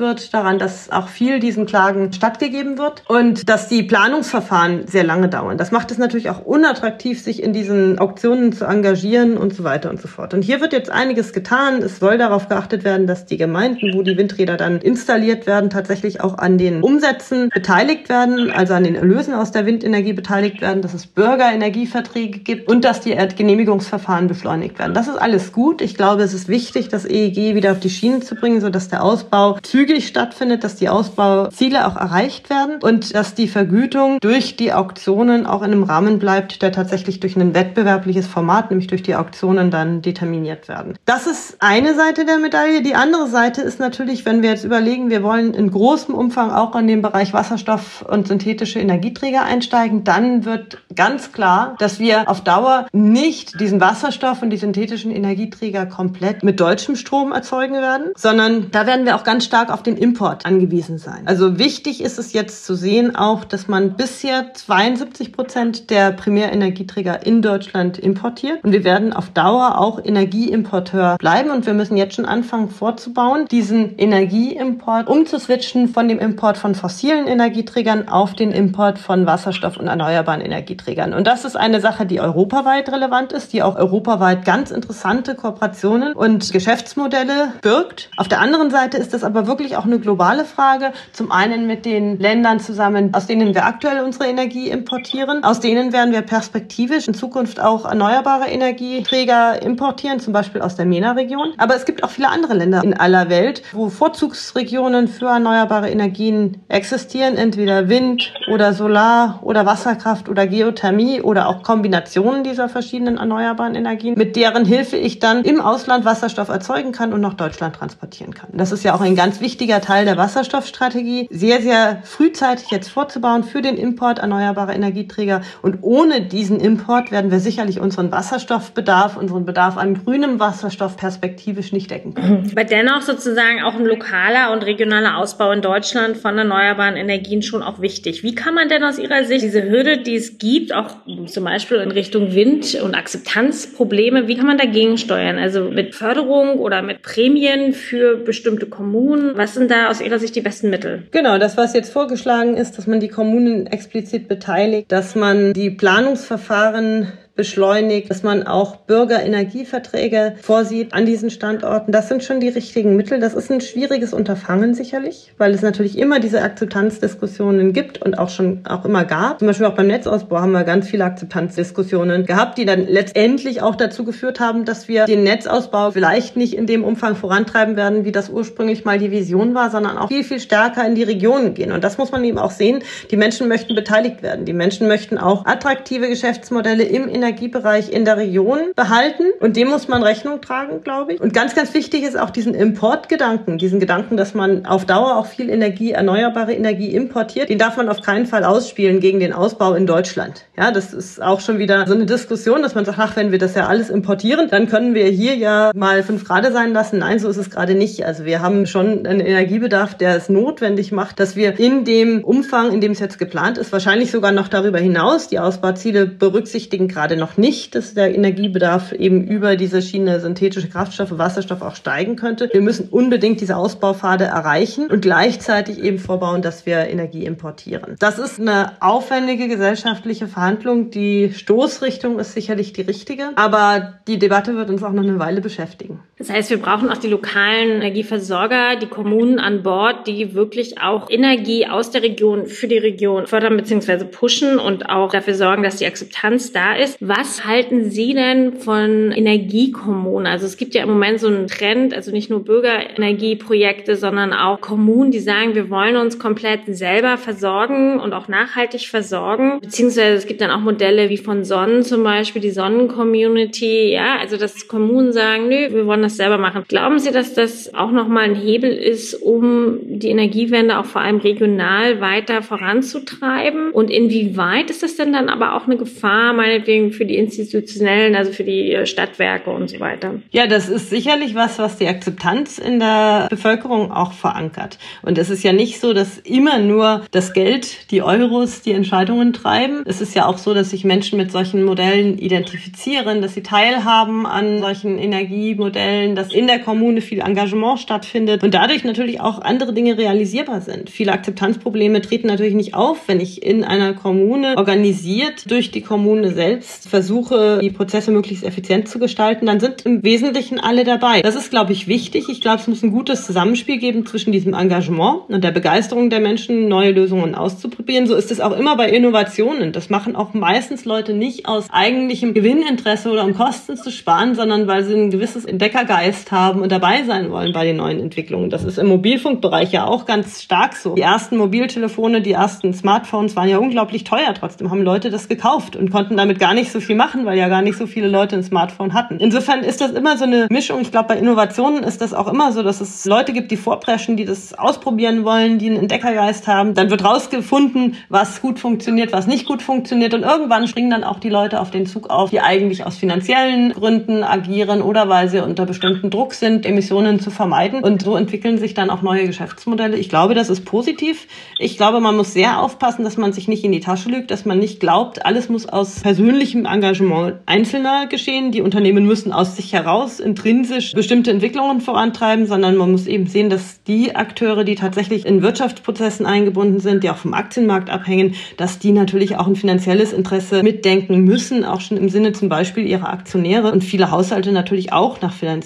wird, daran, dass auch viel diesen Klagen stattgegeben wird und dass die Planungsverfahren sehr lange dauern. Das macht macht es natürlich auch unattraktiv, sich in diesen Auktionen zu engagieren und so weiter und so fort. Und hier wird jetzt einiges getan. Es soll darauf geachtet werden, dass die Gemeinden, wo die Windräder dann installiert werden, tatsächlich auch an den Umsätzen beteiligt werden, also an den Erlösen aus der Windenergie beteiligt werden, dass es Bürgerenergieverträge gibt und dass die Genehmigungsverfahren beschleunigt werden. Das ist alles gut. Ich glaube, es ist wichtig, das EEG wieder auf die Schienen zu bringen, sodass der Ausbau zügig stattfindet, dass die Ausbauziele auch erreicht werden und dass die Vergütung durch die Auktionen auch in einem Rahmen bleibt, der tatsächlich durch ein wettbewerbliches Format, nämlich durch die Auktionen dann determiniert werden. Das ist eine Seite der Medaille. Die andere Seite ist natürlich, wenn wir jetzt überlegen, wir wollen in großem Umfang auch in den Bereich Wasserstoff und synthetische Energieträger einsteigen, dann wird ganz klar, dass wir auf Dauer nicht diesen Wasserstoff und die synthetischen Energieträger komplett mit deutschem Strom erzeugen werden, sondern da werden wir auch ganz stark auf den Import angewiesen sein. Also wichtig ist es jetzt zu sehen auch, dass man bisher 72 Prozent Prozent der Primärenergieträger in Deutschland importiert. Und wir werden auf Dauer auch Energieimporteur bleiben. Und wir müssen jetzt schon anfangen vorzubauen, diesen Energieimport umzuswitchen von dem Import von fossilen Energieträgern auf den Import von Wasserstoff und erneuerbaren Energieträgern. Und das ist eine Sache, die europaweit relevant ist, die auch europaweit ganz interessante Kooperationen und Geschäftsmodelle birgt. Auf der anderen Seite ist das aber wirklich auch eine globale Frage. Zum einen mit den Ländern zusammen, aus denen wir aktuell unsere Energie importieren, aus denen werden wir perspektivisch in Zukunft auch erneuerbare Energieträger importieren, zum Beispiel aus der MENA-Region. Aber es gibt auch viele andere Länder in aller Welt, wo Vorzugsregionen für erneuerbare Energien existieren, entweder Wind oder Solar oder Wasserkraft oder Geothermie oder auch Kombinationen dieser verschiedenen erneuerbaren Energien, mit deren Hilfe ich dann im Ausland Wasserstoff erzeugen kann und nach Deutschland transportieren kann. Das ist ja auch ein ganz wichtiger Teil der Wasserstoffstrategie, sehr, sehr frühzeitig jetzt vorzubauen für den Import erneuerbarer Energieträger Und ohne diesen Import werden wir sicherlich unseren Wasserstoffbedarf, unseren Bedarf an grünem Wasserstoff perspektivisch nicht decken können. Aber dennoch sozusagen auch ein lokaler und regionaler Ausbau in Deutschland von erneuerbaren Energien schon auch wichtig. Wie kann man denn aus Ihrer Sicht diese Hürde, die es gibt, auch zum Beispiel in Richtung Wind und Akzeptanzprobleme, wie kann man dagegen steuern? Also mit Förderung oder mit Prämien für bestimmte Kommunen? Was sind da aus Ihrer Sicht die besten Mittel? Genau, das, was jetzt vorgeschlagen ist, dass man die Kommunen explizit beteiligt, dass man die Planungsverfahren beschleunigt, dass man auch Bürgerenergieverträge vorsieht an diesen Standorten. Das sind schon die richtigen Mittel. Das ist ein schwieriges Unterfangen sicherlich, weil es natürlich immer diese Akzeptanzdiskussionen gibt und auch schon auch immer gab. Zum Beispiel auch beim Netzausbau haben wir ganz viele Akzeptanzdiskussionen gehabt, die dann letztendlich auch dazu geführt haben, dass wir den Netzausbau vielleicht nicht in dem Umfang vorantreiben werden, wie das ursprünglich mal die Vision war, sondern auch viel, viel stärker in die Regionen gehen. Und das muss man eben auch sehen. Die Menschen möchten beteiligt werden. Die Menschen möchten auch attraktive Geschäftsmodelle im Energiebereich in der Region behalten und dem muss man Rechnung tragen, glaube ich. Und ganz, ganz wichtig ist auch diesen Importgedanken, diesen Gedanken, dass man auf Dauer auch viel Energie, erneuerbare Energie importiert, den darf man auf keinen Fall ausspielen gegen den Ausbau in Deutschland. Ja, das ist auch schon wieder so eine Diskussion, dass man sagt, ach, wenn wir das ja alles importieren, dann können wir hier ja mal fünf Grad sein lassen. Nein, so ist es gerade nicht. Also wir haben schon einen Energiebedarf, der es notwendig macht, dass wir in dem Umfang, in dem es jetzt geplant ist, wahrscheinlich sogar noch darüber hinaus die Ausbauziele berücksichtigen, gerade gerade noch nicht, dass der Energiebedarf eben über diese Schiene synthetische Kraftstoffe, Wasserstoff auch steigen könnte. Wir müssen unbedingt diese Ausbaupfade erreichen und gleichzeitig eben vorbauen, dass wir Energie importieren. Das ist eine aufwendige gesellschaftliche Verhandlung. Die Stoßrichtung ist sicherlich die richtige, aber die Debatte wird uns auch noch eine Weile beschäftigen. Das heißt, wir brauchen auch die lokalen Energieversorger, die Kommunen an Bord, die wirklich auch Energie aus der Region für die Region fördern bzw. pushen und auch dafür sorgen, dass die Akzeptanz da ist. Was halten Sie denn von Energiekommunen? Also es gibt ja im Moment so einen Trend, also nicht nur Bürgerenergieprojekte, sondern auch Kommunen, die sagen, wir wollen uns komplett selber versorgen und auch nachhaltig versorgen. Beziehungsweise es gibt dann auch Modelle wie von Sonnen zum Beispiel, die Sonnencommunity. Ja, also dass Kommunen sagen, nö, wir wollen das selber machen. Glauben Sie, dass das auch nochmal ein Hebel ist, um die Energiewende auch vor allem regional weiter voranzutreiben? Und inwieweit ist das denn dann aber auch eine Gefahr, meinetwegen für die institutionellen, also für die äh, Stadtwerke und so weiter. Ja, das ist sicherlich was, was die Akzeptanz in der Bevölkerung auch verankert. Und es ist ja nicht so, dass immer nur das Geld, die Euros, die Entscheidungen treiben. Es ist ja auch so, dass sich Menschen mit solchen Modellen identifizieren, dass sie teilhaben an solchen Energiemodellen, dass in der Kommune viel Engagement stattfindet und dadurch natürlich auch andere Dinge realisierbar sind. Viele Akzeptanzprobleme treten natürlich nicht auf, wenn ich in einer Kommune organisiert durch die Kommune selbst versuche, die Prozesse möglichst effizient zu gestalten, dann sind im Wesentlichen alle dabei. Das ist, glaube ich, wichtig. Ich glaube, es muss ein gutes Zusammenspiel geben zwischen diesem Engagement und der Begeisterung der Menschen, neue Lösungen auszuprobieren. So ist es auch immer bei Innovationen. Das machen auch meistens Leute nicht aus eigentlichem Gewinninteresse oder um Kosten zu sparen, sondern weil sie ein gewisses Entdeckergeist haben und dabei sein wollen bei den neuen Entwicklungen. Das ist im Mobilfunkbereich ja auch ganz stark so. Die ersten Mobiltelefone, die ersten Smartphones waren ja unglaublich teuer. Trotzdem haben Leute das gekauft und konnten damit gar nicht so viel machen, weil ja gar nicht so viele Leute ein Smartphone hatten. Insofern ist das immer so eine Mischung. Ich glaube, bei Innovationen ist das auch immer so, dass es Leute gibt, die vorpreschen, die das ausprobieren wollen, die einen Entdeckergeist haben. Dann wird rausgefunden, was gut funktioniert, was nicht gut funktioniert. Und irgendwann springen dann auch die Leute auf den Zug auf, die eigentlich aus finanziellen Gründen agieren oder weil sie unter bestimmten Druck sind, Emissionen zu vermeiden. Und so entwickeln sich dann auch neue Geschäftsmodelle. Ich glaube, das ist positiv. Ich glaube, man muss sehr aufpassen, dass man sich nicht in die Tasche lügt, dass man nicht glaubt, alles muss aus persönlichem Engagement Einzelner geschehen. Die Unternehmen müssen aus sich heraus intrinsisch bestimmte Entwicklungen vorantreiben, sondern man muss eben sehen, dass die Akteure, die tatsächlich in Wirtschaftsprozessen eingebunden sind, die auch vom Aktienmarkt abhängen, dass die natürlich auch ein finanzielles Interesse mitdenken müssen, auch schon im Sinne zum Beispiel ihrer Aktionäre und viele Haushalte natürlich auch nach finanziellen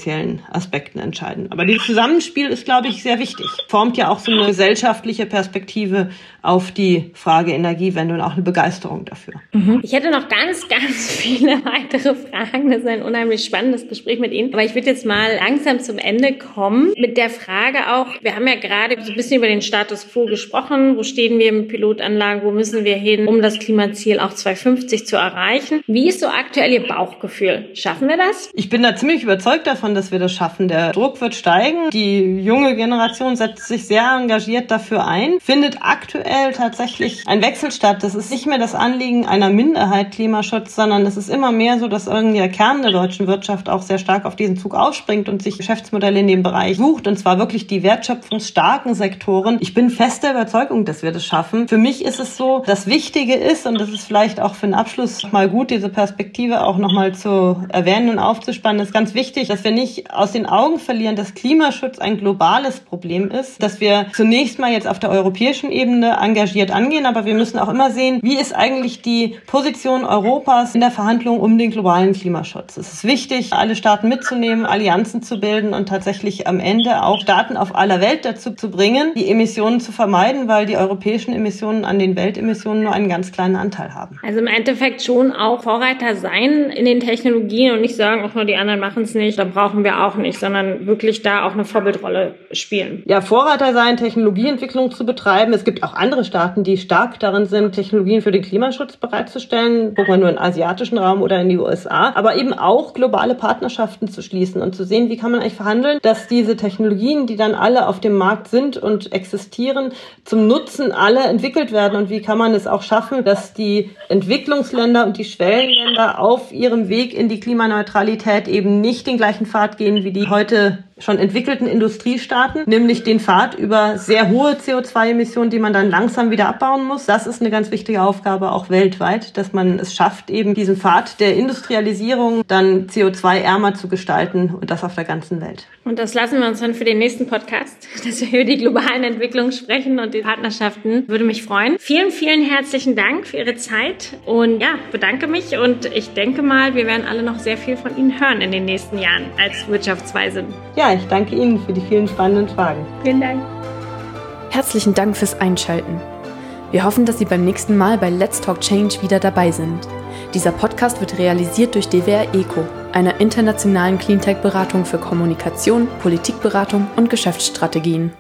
Aspekten entscheiden. Aber dieses Zusammenspiel ist, glaube ich, sehr wichtig. Formt ja auch so eine gesellschaftliche Perspektive auf die Frage Energiewende und auch eine Begeisterung dafür. Mhm. Ich hätte noch ganz, ganz viele [laughs] weitere Fragen. Das ist ein unheimlich spannendes Gespräch mit Ihnen. Aber ich würde jetzt mal langsam zum Ende kommen mit der Frage auch, wir haben ja gerade so ein bisschen über den Status quo gesprochen. Wo stehen wir mit Pilotanlagen? Wo müssen wir hin, um das Klimaziel auch 2050 zu erreichen? Wie ist so aktuell Ihr Bauchgefühl? Schaffen wir das? Ich bin da ziemlich überzeugt davon, davon, dass wir das schaffen. Der Druck wird steigen. Die junge Generation setzt sich sehr engagiert dafür ein, findet aktuell tatsächlich ein Wechsel statt. Das ist nicht mehr das Anliegen einer Minderheit Klimaschutz, sondern es ist immer mehr so, dass irgendwie der Kern der deutschen Wirtschaft auch sehr stark auf diesen Zug aufspringt und sich Geschäftsmodelle in dem Bereich sucht. Und zwar wirklich die wertschöpfungsstarken Sektoren. Ich bin fest der Überzeugung, dass wir das schaffen. Für mich ist es so, das Wichtige ist, und das ist vielleicht auch für den Abschluss mal gut, diese Perspektive auch nochmal zu erwähnen und aufzuspannen, ist ganz wichtig, dass wir nicht aus den Augen verlieren, dass Klimaschutz ein globales Problem ist, dass wir zunächst mal jetzt auf der europäischen Ebene engagiert angehen, aber wir müssen auch immer sehen, wie ist eigentlich die Position Europas in der Verhandlung um den globalen Klimaschutz. Es ist wichtig, alle Staaten mitzunehmen, Allianzen zu bilden und tatsächlich am Ende auch Staaten auf aller Welt dazu zu bringen, die Emissionen zu vermeiden, weil die europäischen Emissionen an den Weltemissionen nur einen ganz kleinen Anteil haben. Also im Endeffekt schon auch Vorreiter sein in den Technologien und nicht sagen, auch nur die anderen machen es nicht, da brauchen wir auch nicht, sondern wirklich da auch eine Vorbildrolle spielen. Ja, Vorreiter sein, Technologieentwicklung zu betreiben. Es gibt auch andere Staaten, die stark darin sind, Technologien für den Klimaschutz bereitzustellen. Gucken wir nur in den asiatischen Raum oder in die USA. Aber eben auch globale Partnerschaften zu schließen und zu sehen, wie kann man eigentlich verhandeln, dass diese Technologien, die dann alle auf dem Markt sind und existieren, zum Nutzen aller entwickelt werden und wie kann man es auch schaffen, dass die Entwicklungsländer und die Schwellenländer auf ihrem Weg in die Klimaneutralität eben nicht den gleichen Pfad gehen wie die heute schon entwickelten Industriestaaten, nämlich den Pfad über sehr hohe CO2-Emissionen, die man dann langsam wieder abbauen muss. Das ist eine ganz wichtige Aufgabe auch weltweit, dass man es schafft, eben diesen Pfad der Industrialisierung dann CO2-ärmer zu gestalten und das auf der ganzen Welt. Und das lassen wir uns dann für den nächsten Podcast, [laughs] dass wir über die globalen Entwicklungen sprechen und die Partnerschaften. Würde mich freuen. Vielen, vielen herzlichen Dank für Ihre Zeit und ja, bedanke mich und ich denke mal, wir werden alle noch sehr viel von Ihnen hören in den nächsten Jahren als Wirtschaftsweise. Ja, ich danke Ihnen für die vielen spannenden Fragen. Vielen Dank. Herzlichen Dank fürs Einschalten. Wir hoffen, dass Sie beim nächsten Mal bei Let's Talk Change wieder dabei sind. Dieser Podcast wird realisiert durch DWR ECO, einer internationalen Cleantech-Beratung für Kommunikation, Politikberatung und Geschäftsstrategien.